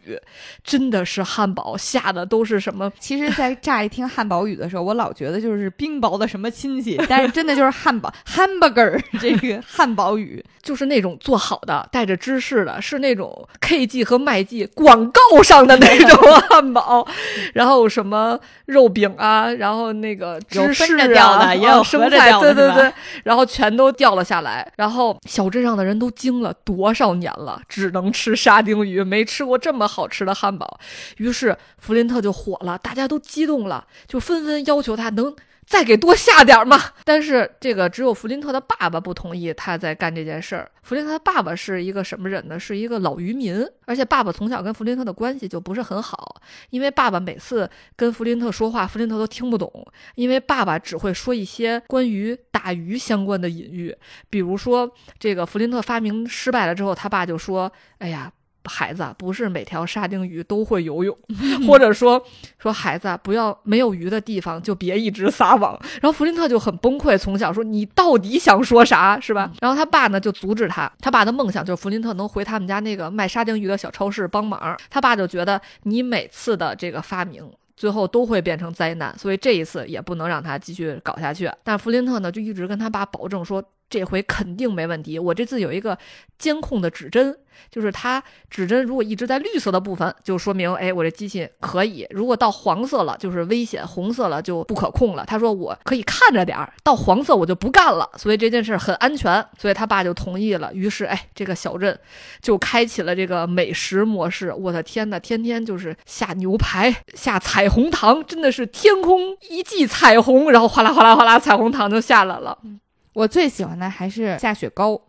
真的是汉堡下的都是什么？其实，在乍一听汉堡雨的时候，我老觉得就是冰雹的什么亲戚，但是真的就是汉堡 hamburger 这个汉堡雨，(laughs) 就是那种做好的，带着芝士的，是那种 KG 和麦记广告上的那种汉堡，然后什么肉饼啊，然后那个芝士啊，也有生菜，对对对，然后全都掉了下来，然后。小镇上的人都惊了，多少年了，只能吃沙丁鱼，没吃过这么好吃的汉堡。于是弗林特就火了，大家都激动了，就纷纷要求他能。再给多下点嘛！但是这个只有弗林特的爸爸不同意他在干这件事儿。弗林特的爸爸是一个什么人呢？是一个老渔民，而且爸爸从小跟弗林特的关系就不是很好，因为爸爸每次跟弗林特说话，弗林特都听不懂，因为爸爸只会说一些关于打鱼相关的隐喻，比如说这个弗林特发明失败了之后，他爸就说：“哎呀。”孩子啊，不是每条沙丁鱼都会游泳，(laughs) (laughs) 或者说说孩子啊不要没有鱼的地方就别一直撒网。然后弗林特就很崩溃，从小说你到底想说啥是吧？然后他爸呢就阻止他，他爸的梦想就是弗林特能回他们家那个卖沙丁鱼的小超市帮忙。他爸就觉得你每次的这个发明。最后都会变成灾难，所以这一次也不能让他继续搞下去。但弗林特呢，就一直跟他爸保证说。这回肯定没问题。我这次有一个监控的指针，就是它指针如果一直在绿色的部分，就说明哎，我这机器可以；如果到黄色了，就是危险；红色了就不可控了。他说我可以看着点儿，到黄色我就不干了。所以这件事很安全，所以他爸就同意了。于是哎，这个小镇就开启了这个美食模式。我的天呐，天天就是下牛排、下彩虹糖，真的是天空一记彩虹，然后哗啦哗啦哗啦，彩虹糖就下来了。我最喜欢的还是下雪糕，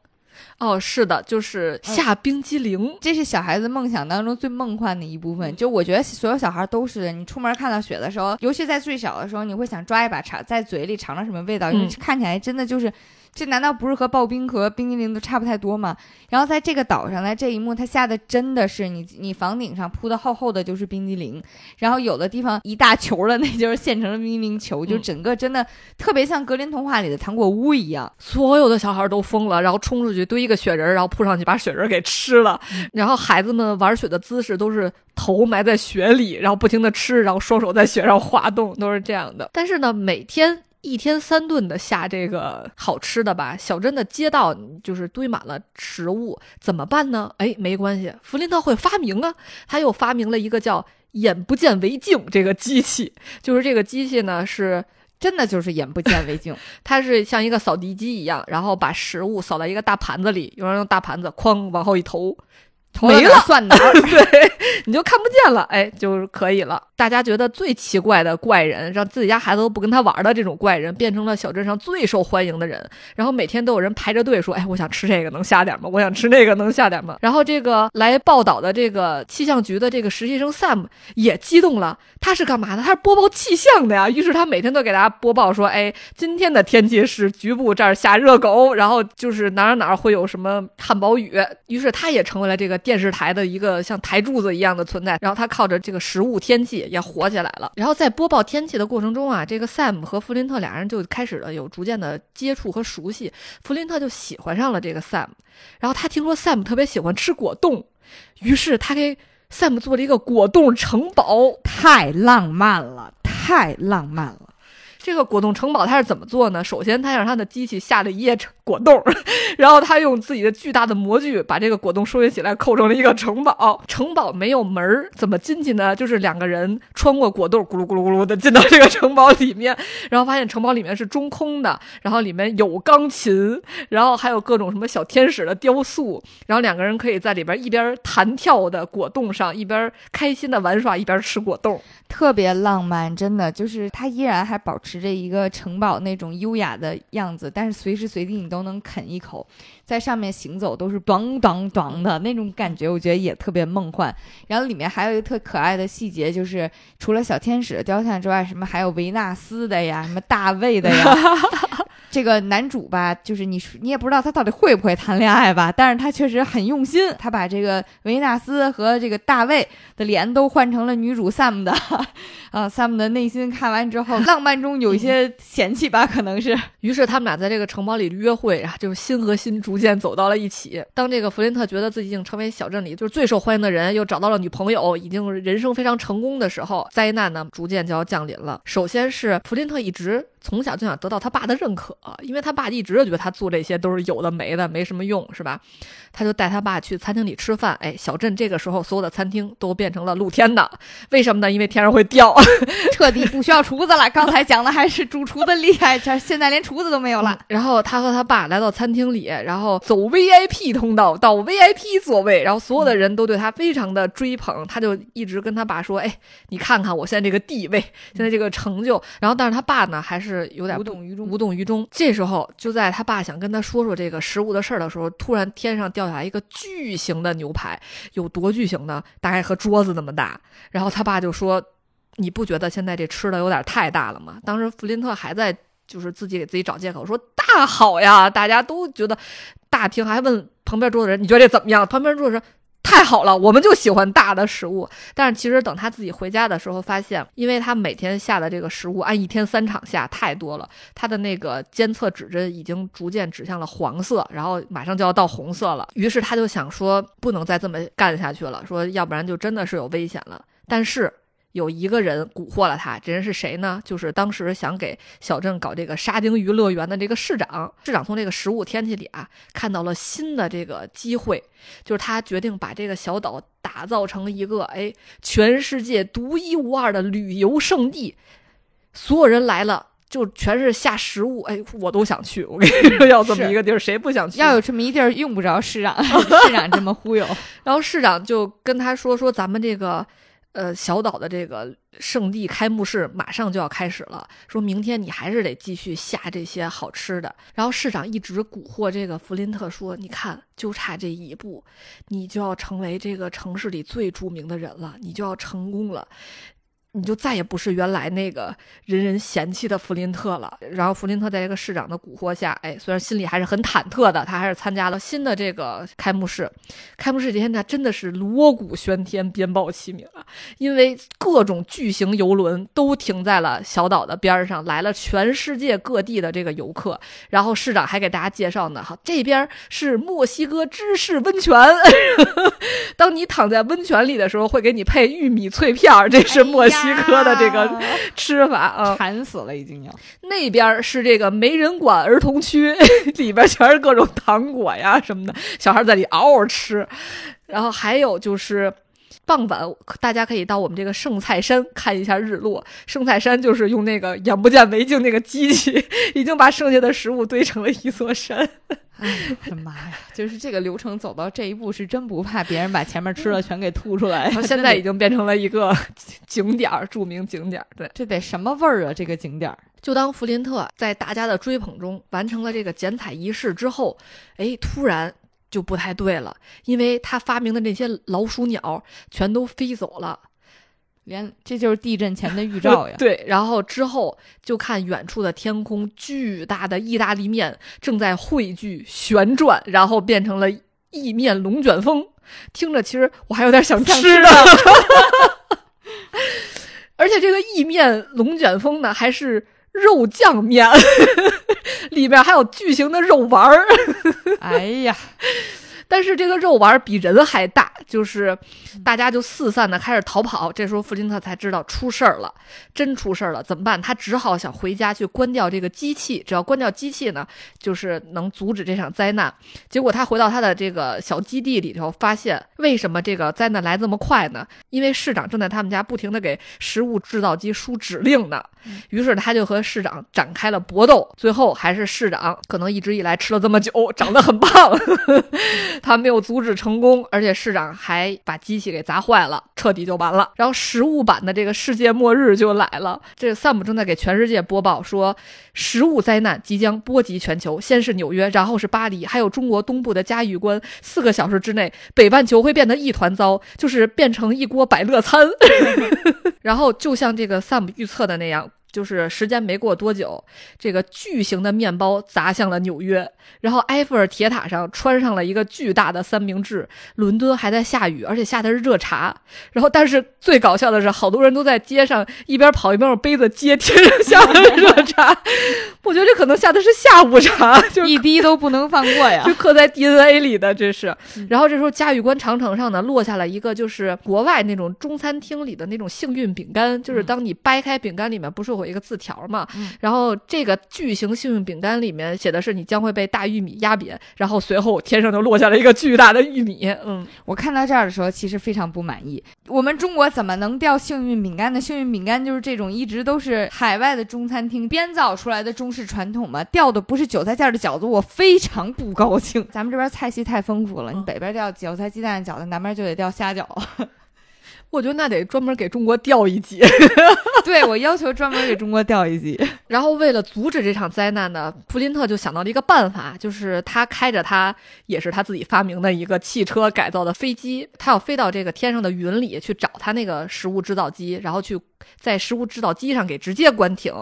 哦，是的，就是下冰激凌，这是小孩子梦想当中最梦幻的一部分。就我觉得所有小孩都是，你出门看到雪的时候，尤其在最小的时候，你会想抓一把尝在嘴里尝尝什么味道，因为看起来真的就是。这难道不是和刨冰和冰激凌都差不太多吗？然后在这个岛上呢，这一幕它下的真的是你你房顶上铺的厚厚的就是冰激凌，然后有的地方一大球的那就是现成的冰激凌球，就整个真的特别像格林童话里的糖果屋一样。所有的小孩都疯了，然后冲出去堆一个雪人，然后扑上去把雪人给吃了。然后孩子们玩雪的姿势都是头埋在雪里，然后不停的吃，然后双手在雪上滑动，都是这样的。但是呢，每天。一天三顿的下这个好吃的吧，小镇的街道就是堆满了食物，怎么办呢？哎，没关系，弗林特会发明啊，他又发明了一个叫“眼不见为净”这个机器，就是这个机器呢是真的就是眼不见为净，(laughs) 它是像一个扫地机一样，然后把食物扫到一个大盘子里，有人用大盘子哐往后一投。没了算哪？(laughs) 对，(laughs) 你就看不见了，哎，就是可以了。大家觉得最奇怪的怪人，让自己家孩子都不跟他玩的这种怪人，变成了小镇上最受欢迎的人。然后每天都有人排着队说：“哎，我想吃这个，能下点吗？我想吃那个，能下点吗？”然后这个来报道的这个气象局的这个实习生 Sam 也激动了。他是干嘛的？他是播报气象的呀。于是他每天都给大家播报说：“哎，今天的天气是局部这儿下热狗，然后就是哪儿哪儿会有什么汉堡雨。”于是他也成为了这个。电视台的一个像台柱子一样的存在，然后他靠着这个食物天气也火起来了。然后在播报天气的过程中啊，这个 Sam 和弗林特俩人就开始了有逐渐的接触和熟悉。弗林特就喜欢上了这个 Sam，然后他听说 Sam 特别喜欢吃果冻，于是他给 Sam 做了一个果冻城堡，太浪漫了，太浪漫了。这个果冻城堡它是怎么做呢？首先，他让他的机器下了一页果冻，然后他用自己的巨大的模具把这个果冻收集起来，扣成了一个城堡。城堡没有门儿，怎么进去呢？就是两个人穿过果冻，咕噜咕噜咕噜的进到这个城堡里面，然后发现城堡里面是中空的，然后里面有钢琴，然后还有各种什么小天使的雕塑，然后两个人可以在里边一边弹跳的果冻上，一边开心的玩耍，一边吃果冻，特别浪漫。真的，就是他依然还保持。持着一个城堡那种优雅的样子，但是随时随地你都能啃一口，在上面行走都是梆梆梆的那种感觉，我觉得也特别梦幻。然后里面还有一个特可爱的细节，就是除了小天使的雕像之外，什么还有维纳斯的呀，什么大卫的呀。这个男主吧，就是你，你也不知道他到底会不会谈恋爱吧，但是他确实很用心，他把这个维纳斯和这个大卫的脸都换成了女主 Sam 的，啊，(laughs) Sam 的内心看完之后，(laughs) 浪漫中有一些嫌弃吧，可能是。于是他们俩在这个城堡里约会啊，就是心和心逐渐走到了一起。当这个弗林特觉得自己已经成为小镇里就是最受欢迎的人，又找到了女朋友，已经人生非常成功的时候，灾难呢逐渐就要降临了。首先是弗林特一直。从小就想得到他爸的认可，因为他爸一直就觉得他做这些都是有的没的，没什么用，是吧？他就带他爸去餐厅里吃饭。哎，小镇这个时候所有的餐厅都变成了露天的，为什么呢？因为天上会掉，(laughs) 彻底不需要厨子了。刚才讲的还是主厨的厉害，这现在连厨子都没有了。然后他和他爸来到餐厅里，然后走 VIP 通道到 VIP 座位，然后所有的人都对他非常的追捧，他就一直跟他爸说：“哎，你看看我现在这个地位，现在这个成就。”然后，但是他爸呢，还是。是有点无动于衷，无动于衷。这时候，就在他爸想跟他说说这个食物的事儿的时候，突然天上掉下来一个巨型的牛排，有多巨型呢？大概和桌子那么大。然后他爸就说：“你不觉得现在这吃的有点太大了吗？”当时弗林特还在就是自己给自己找借口，说：“大好呀，大家都觉得大厅。”还问旁边桌子人：“你觉得这怎么样？”旁边桌子说。太好了，我们就喜欢大的食物。但是其实等他自己回家的时候，发现，因为他每天下的这个食物按一天三场下，太多了，他的那个监测指针已经逐渐指向了黄色，然后马上就要到红色了。于是他就想说，不能再这么干下去了，说要不然就真的是有危险了。但是有一个人蛊惑了他，这人是谁呢？就是当时想给小镇搞这个沙丁鱼乐园的这个市长。市长从这个食物天气里啊，看到了新的这个机会，就是他决定把这个小岛打造成一个哎，全世界独一无二的旅游胜地。所有人来了，就全是下食物，哎，我都想去。我跟你说，要这么一个地儿，(laughs) 谁不想去？要有这么一地儿，用不着市长，市长这么忽悠。然后市长就跟他说：“说咱们这个。”呃，小岛的这个圣地开幕式马上就要开始了，说明天你还是得继续下这些好吃的。然后市长一直蛊惑这个弗林特说：“你看，就差这一步，你就要成为这个城市里最著名的人了，你就要成功了。”你就再也不是原来那个人人嫌弃的弗林特了。然后弗林特在这个市长的蛊惑下，哎，虽然心里还是很忐忑的，他还是参加了新的这个开幕式。开幕式这天呢，真的是锣鼓喧天，鞭炮齐鸣啊！因为各种巨型游轮都停在了小岛的边上，来了全世界各地的这个游客。然后市长还给大家介绍呢，哈，这边是墨西哥芝士温泉，(laughs) 当你躺在温泉里的时候，会给你配玉米脆片儿，这是墨西。西科的这个吃法啊，馋死了已经要。那边是这个没人管儿童区，(laughs) 里边全是各种糖果呀什么的，小孩在里嗷嗷吃。然后还有就是傍晚，大家可以到我们这个圣菜山看一下日落。圣菜山就是用那个眼不见为净那个机器，已经把剩下的食物堆成了一座山。哎呀，我的妈呀！就是这个流程走到这一步，是真不怕别人把前面吃的全给吐出来。(laughs) 现在已经变成了一个 (laughs) 景点儿，著名景点儿。对，这得什么味儿啊？这个景点儿，就当弗林特在大家的追捧中完成了这个剪彩仪式之后，哎，突然就不太对了，因为他发明的那些老鼠鸟全都飞走了。连这就是地震前的预兆呀！(laughs) 对，然后之后就看远处的天空，巨大的意大利面正在汇聚旋转，然后变成了意面龙卷风。听着，其实我还有点想吃的。(laughs) 而且这个意面龙卷风呢，还是肉酱面，(laughs) 里面还有巨型的肉丸儿。哎呀！但是这个肉丸比人还大，就是大家就四散的开始逃跑。这时候弗林特才知道出事儿了，真出事儿了，怎么办？他只好想回家去关掉这个机器。只要关掉机器呢，就是能阻止这场灾难。结果他回到他的这个小基地里头，发现为什么这个灾难来这么快呢？因为市长正在他们家不停的给食物制造机输指令呢。于是他就和市长展开了搏斗，最后还是市长可能一直以来吃了这么久，长得很胖。他没有阻止成功，而且市长还把机器给砸坏了，彻底就完了。然后实物版的这个世界末日就来了。这 Sam 正在给全世界播报说，食物灾难即将波及全球，先是纽约，然后是巴黎，还有中国东部的嘉峪关。四个小时之内，北半球会变得一团糟，就是变成一锅百乐餐。(laughs) 然后就像这个 Sam 预测的那样。就是时间没过多久，这个巨型的面包砸向了纽约，然后埃菲尔铁塔上穿上了一个巨大的三明治。伦敦还在下雨，而且下的是热茶。然后，但是最搞笑的是，好多人都在街上一边跑一边用杯子接天上下的热茶。(laughs) 我觉得这可能下的是下午茶，就一滴都不能放过呀，就刻在 DNA 里的这是。然后这时候嘉峪关长城上呢落下了一个就是国外那种中餐厅里的那种幸运饼干，就是当你掰开饼干里面不是会。一个字条嘛，然后这个巨型幸运饼干里面写的是你将会被大玉米压扁，然后随后天上就落下了一个巨大的玉米。嗯，我看到这儿的时候其实非常不满意，我们中国怎么能掉幸运饼干呢？幸运饼干就是这种一直都是海外的中餐厅编造出来的中式传统嘛，掉的不是韭菜馅的饺子，我非常不高兴。(laughs) 咱们这边菜系太丰富了，你北边掉韭菜鸡蛋饺子，南边就得掉虾饺。我觉得那得专门给中国调一级，(laughs) 对我要求专门给中国调一级。(laughs) 然后为了阻止这场灾难呢，弗林特就想到了一个办法，就是他开着他也是他自己发明的一个汽车改造的飞机，他要飞到这个天上的云里去找他那个食物制造机，然后去在食物制造机上给直接关停。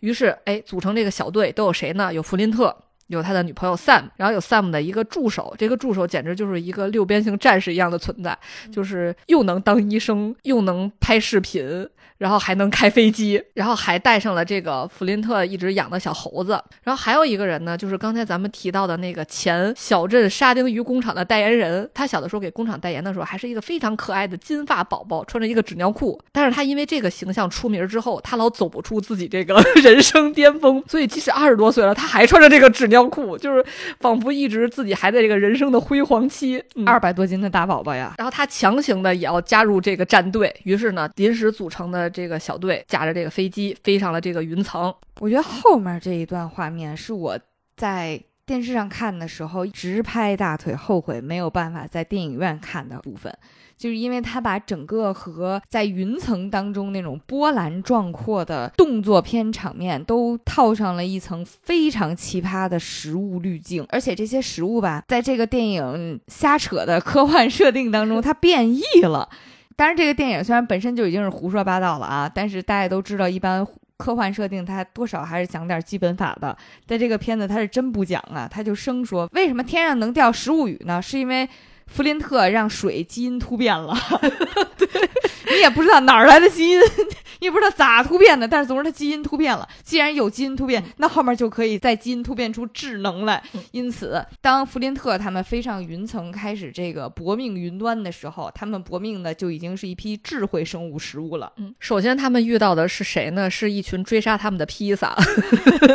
于是，哎，组成这个小队都有谁呢？有弗林特。有他的女朋友 Sam，然后有 Sam 的一个助手，这个助手简直就是一个六边形战士一样的存在，就是又能当医生，又能拍视频。然后还能开飞机，然后还带上了这个弗林特一直养的小猴子。然后还有一个人呢，就是刚才咱们提到的那个前小镇沙丁鱼工厂的代言人。他小的时候给工厂代言的时候，还是一个非常可爱的金发宝宝，穿着一个纸尿裤。但是他因为这个形象出名之后，他老走不出自己这个 (laughs) 人生巅峰，所以即使二十多岁了，他还穿着这个纸尿裤，就是仿佛一直自己还在这个人生的辉煌期。二百多斤的大宝宝呀！然后他强行的也要加入这个战队，于是呢，临时组成的。这个小队驾着这个飞机飞上了这个云层。我觉得后面这一段画面是我在电视上看的时候直拍大腿，后悔没有办法在电影院看的部分，就是因为他把整个和在云层当中那种波澜壮阔的动作片场面都套上了一层非常奇葩的食物滤镜，而且这些食物吧，在这个电影瞎扯的科幻设定当中，它变异了。当然，这个电影虽然本身就已经是胡说八道了啊，但是大家都知道，一般科幻设定它多少还是讲点基本法的。在这个片子，它是真不讲啊，他就生说，为什么天上能掉食物雨呢？是因为弗林特让水基因突变了。(laughs) 对。你也不知道哪儿来的基因，也不知道咋突变的，但是总之它基因突变了。既然有基因突变，那后面就可以在基因突变出智能来。因此，当弗林特他们飞上云层开始这个搏命云端的时候，他们搏命的就已经是一批智慧生物食物了。嗯，首先他们遇到的是谁呢？是一群追杀他们的披萨。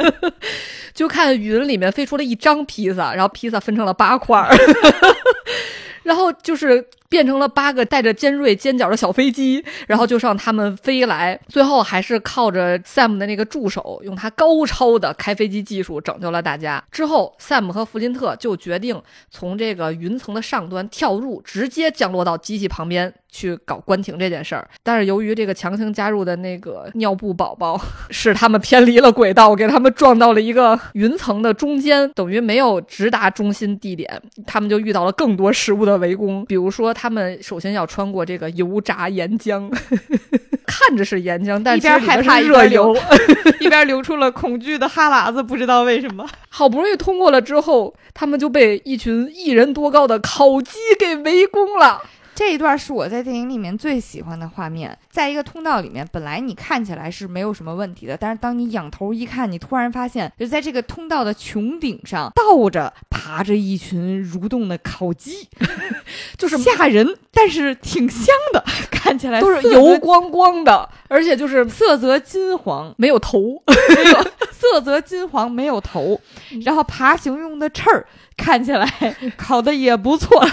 (laughs) 就看云里面飞出了一张披萨，然后披萨分成了八块儿 (laughs) (laughs) 然后就是。变成了八个带着尖锐尖角的小飞机，然后就上他们飞来。最后还是靠着 Sam 的那个助手，用他高超的开飞机技术拯救了大家。之后，Sam 和弗林特就决定从这个云层的上端跳入，直接降落到机器旁边去搞关停这件事儿。但是由于这个强行加入的那个尿布宝宝，使他们偏离了轨道，给他们撞到了一个云层的中间，等于没有直达中心地点。他们就遇到了更多食物的围攻，比如说。他们首先要穿过这个油炸岩浆，(laughs) 看着是岩浆，但一边害怕热油，(laughs) 一边流出了恐惧的哈喇子，不知道为什么。好不容易通过了之后，他们就被一群一人多高的烤鸡给围攻了。这一段是我在电影里面最喜欢的画面，在一个通道里面，本来你看起来是没有什么问题的，但是当你仰头一看，你突然发现，就在这个通道的穹顶上倒着爬着一群蠕动的烤鸡，(laughs) 就是吓人，但是挺香的，看起来都是油光光的，而且就是色泽金黄，没有头，(laughs) 没有色泽金黄，没有头，然后爬行用的翅儿看起来 (laughs) 烤的也不错。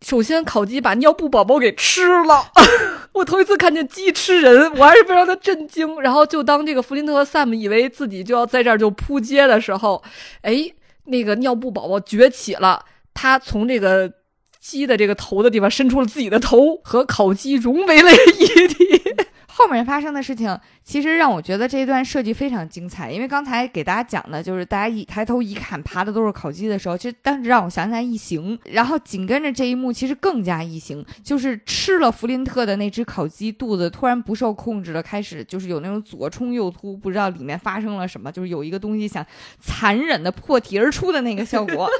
首先，烤鸡把尿布宝宝给吃了。(laughs) 我头一次看见鸡吃人，我还是非常的震惊。然后，就当这个弗林特和 Sam 以为自己就要在这儿就扑街的时候，哎，那个尿布宝宝崛起了，他从这个鸡的这个头的地方伸出了自己的头，和烤鸡融为了一体。后面发生的事情。其实让我觉得这一段设计非常精彩，因为刚才给大家讲的就是大家一抬头一看爬的都是烤鸡的时候，其实当时让我想起来异形，然后紧跟着这一幕其实更加异形，就是吃了弗林特的那只烤鸡肚子突然不受控制的开始就是有那种左冲右突，不知道里面发生了什么，就是有一个东西想残忍的破体而出的那个效果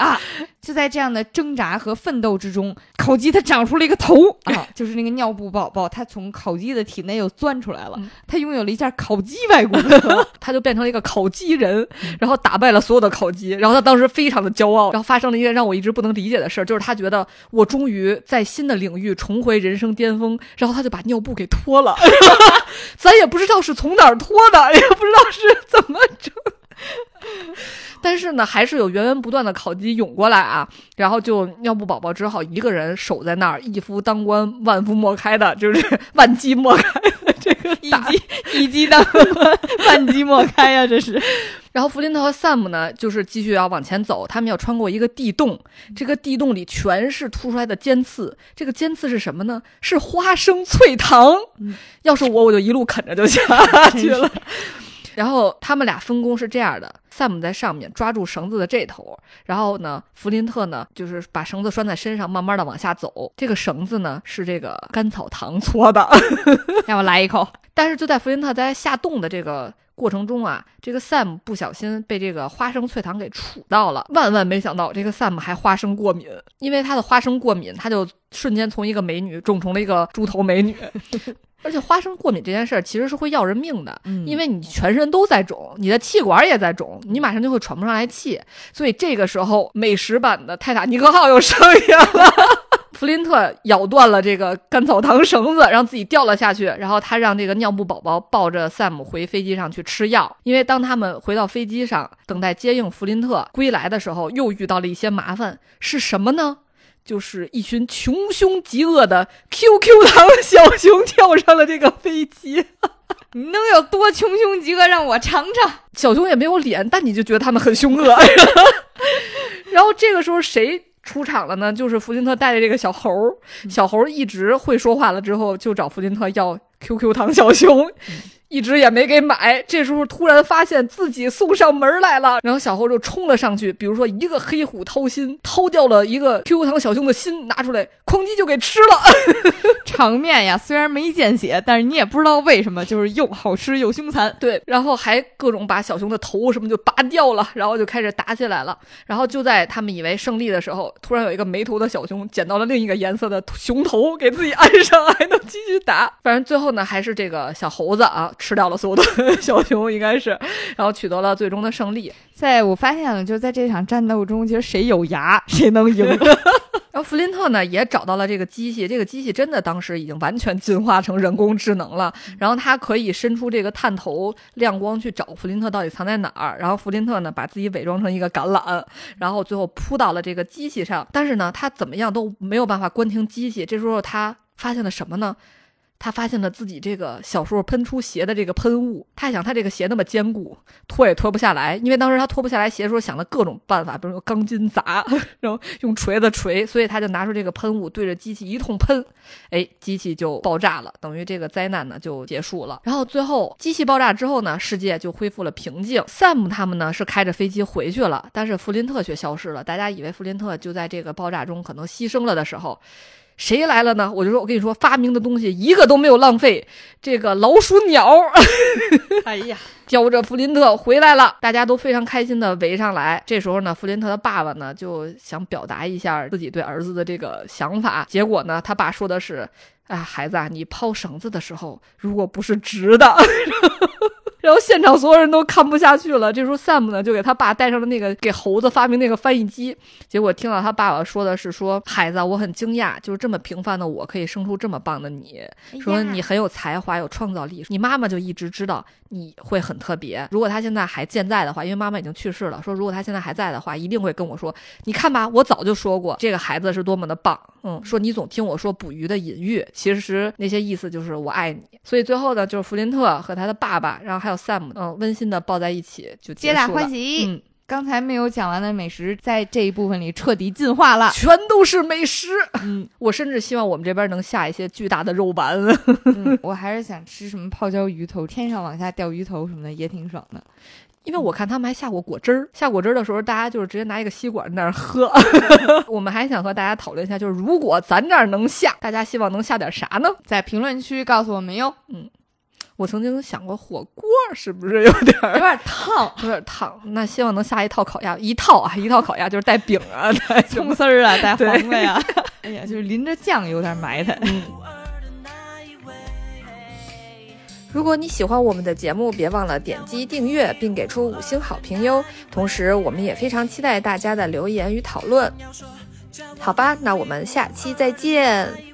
啊！(laughs) 就在这样的挣扎和奋斗之中，烤鸡它长出了一个头啊，(laughs) 就是那个尿布宝宝，它从烤鸡的体内又钻出来了，它。拥有了一件烤鸡外骨骼，它就变成了一个烤鸡人，然后打败了所有的烤鸡。然后他当时非常的骄傲。然后发生了一件让我一直不能理解的事儿，就是他觉得我终于在新的领域重回人生巅峰。然后他就把尿布给脱了，(laughs) 咱也不知道是从哪儿脱的，也不知道是怎么整。(laughs) 但是呢，还是有源源不断的烤鸡涌过来啊。然后就尿布宝宝只好一个人守在那儿，一夫当关，万夫莫开的，就是万鸡莫开。这个一鸡一鸡当关，(laughs) 万鸡莫开呀！这是。然后弗林特和 Sam 呢，就是继续要往前走。他们要穿过一个地洞，这个地洞里全是凸出来的尖刺。这个尖刺是什么呢？是花生脆糖。要是我，我就一路啃着就下去了。(laughs) 然后他们俩分工是这样的：Sam 在上面抓住绳子的这头，然后呢，弗林特呢就是把绳子拴在身上，慢慢的往下走。这个绳子呢是这个甘草糖搓的。(laughs) 让我来一口。但是就在弗林特在下洞的这个过程中啊，这个 Sam 不小心被这个花生脆糖给杵到了。万万没想到，这个 Sam 还花生过敏，因为他的花生过敏，他就瞬间从一个美女肿成了一个猪头美女。而且花生过敏这件事儿其实是会要人命的，因为你全身都在肿，你的气管也在肿，你马上就会喘不上来气。所以这个时候，美食版的泰坦尼克号又上演了。(laughs) 弗林特咬断了这个甘草糖绳子，让自己掉了下去。然后他让这个尿布宝宝抱着 Sam 回飞机上去吃药。因为当他们回到飞机上，等待接应弗林特归来的时候，又遇到了一些麻烦。是什么呢？就是一群穷凶极恶的 QQ 糖小熊跳上了这个飞机。(laughs) 你能有多穷凶极恶？让我尝尝。小熊也没有脸，但你就觉得他们很凶恶。(laughs) 然后这个时候谁？出场了呢，就是弗林特带着这个小猴儿，小猴儿一直会说话了之后，就找弗林特要 QQ 糖小熊。一直也没给买，这时候突然发现自己送上门来了，然后小猴就冲了上去，比如说一个黑虎掏心，掏掉了一个 QQ 糖小熊的心，拿出来，哐叽就给吃了。(laughs) (laughs) 场面呀，虽然没见血，但是你也不知道为什么，就是又好吃又凶残。对，然后还各种把小熊的头什么就拔掉了，然后就开始打起来了。然后就在他们以为胜利的时候，突然有一个没头的小熊捡到了另一个颜色的熊头，给自己安上，还能继续打。反正最后呢，还是这个小猴子啊。吃掉了所有的 (laughs) 小熊，应该是，然后取得了最终的胜利。在我发现了，就在这场战斗中，其实谁有牙谁能赢。(laughs) (laughs) 然后弗林特呢也找到了这个机器，这个机器真的当时已经完全进化成人工智能了。然后它可以伸出这个探头亮光去找弗林特到底藏在哪儿。然后弗林特呢把自己伪装成一个橄榄，然后最后扑到了这个机器上。但是呢，他怎么样都没有办法关停机器。这时候他发现了什么呢？他发现了自己这个小时候喷出鞋的这个喷雾，他想他这个鞋那么坚固，脱也脱不下来。因为当时他脱不下来鞋的时候，想了各种办法，比如用钢筋砸，(laughs) 然后用锤子锤，所以他就拿出这个喷雾对着机器一通喷，哎，机器就爆炸了，等于这个灾难呢就结束了。然后最后机器爆炸之后呢，世界就恢复了平静。Sam 他们呢是开着飞机回去了，但是弗林特却消失了。大家以为弗林特就在这个爆炸中可能牺牲了的时候。谁来了呢？我就说，我跟你说，发明的东西一个都没有浪费。这个老鼠鸟，(laughs) 哎呀，叼着弗林特回来了，大家都非常开心的围上来。这时候呢，弗林特的爸爸呢就想表达一下自己对儿子的这个想法。结果呢，他爸说的是：“哎，孩子啊，你抛绳子的时候，如果不是直的。” (laughs) 然后现场所有人都看不下去了。这时候 Sam 呢就给他爸带上了那个给猴子发明那个翻译机。结果听到他爸爸说的是说：“孩子，我很惊讶，就是这么平凡的我可以生出这么棒的你，说你很有才华，有创造力。你妈妈就一直知道你会很特别。如果他现在还健在的话，因为妈妈已经去世了，说如果他现在还在的话，一定会跟我说：你看吧，我早就说过这个孩子是多么的棒。嗯，说你总听我说捕鱼的隐喻，其实那些意思就是我爱你。所以最后呢，就是弗林特和他的爸爸，然后还有。Sam，嗯，温馨的抱在一起就皆大欢喜。嗯，刚才没有讲完的美食，在这一部分里彻底进化了，全都是美食。嗯，(laughs) 我甚至希望我们这边能下一些巨大的肉丸。(laughs) 我还是想吃什么泡椒鱼头，天上往下掉鱼头什么的也挺爽的。因为我看他们还下过果汁儿，下果汁儿的时候，大家就是直接拿一个吸管在那儿喝。(laughs) 我们还想和大家讨论一下，就是如果咱这儿能下，大家希望能下点啥呢？在评论区告诉我们哟。嗯。我曾经想过火锅是不是有点有点烫，有点烫。那希望能下一套烤鸭，一套啊，一套烤鸭就是带饼啊，带葱丝儿啊，带黄瓜呀。(laughs) 哎呀，就是淋着酱有点埋汰。如果你喜欢我们的节目，别忘了点击订阅并给出五星好评哟。同时，我们也非常期待大家的留言与讨论。好吧，那我们下期再见。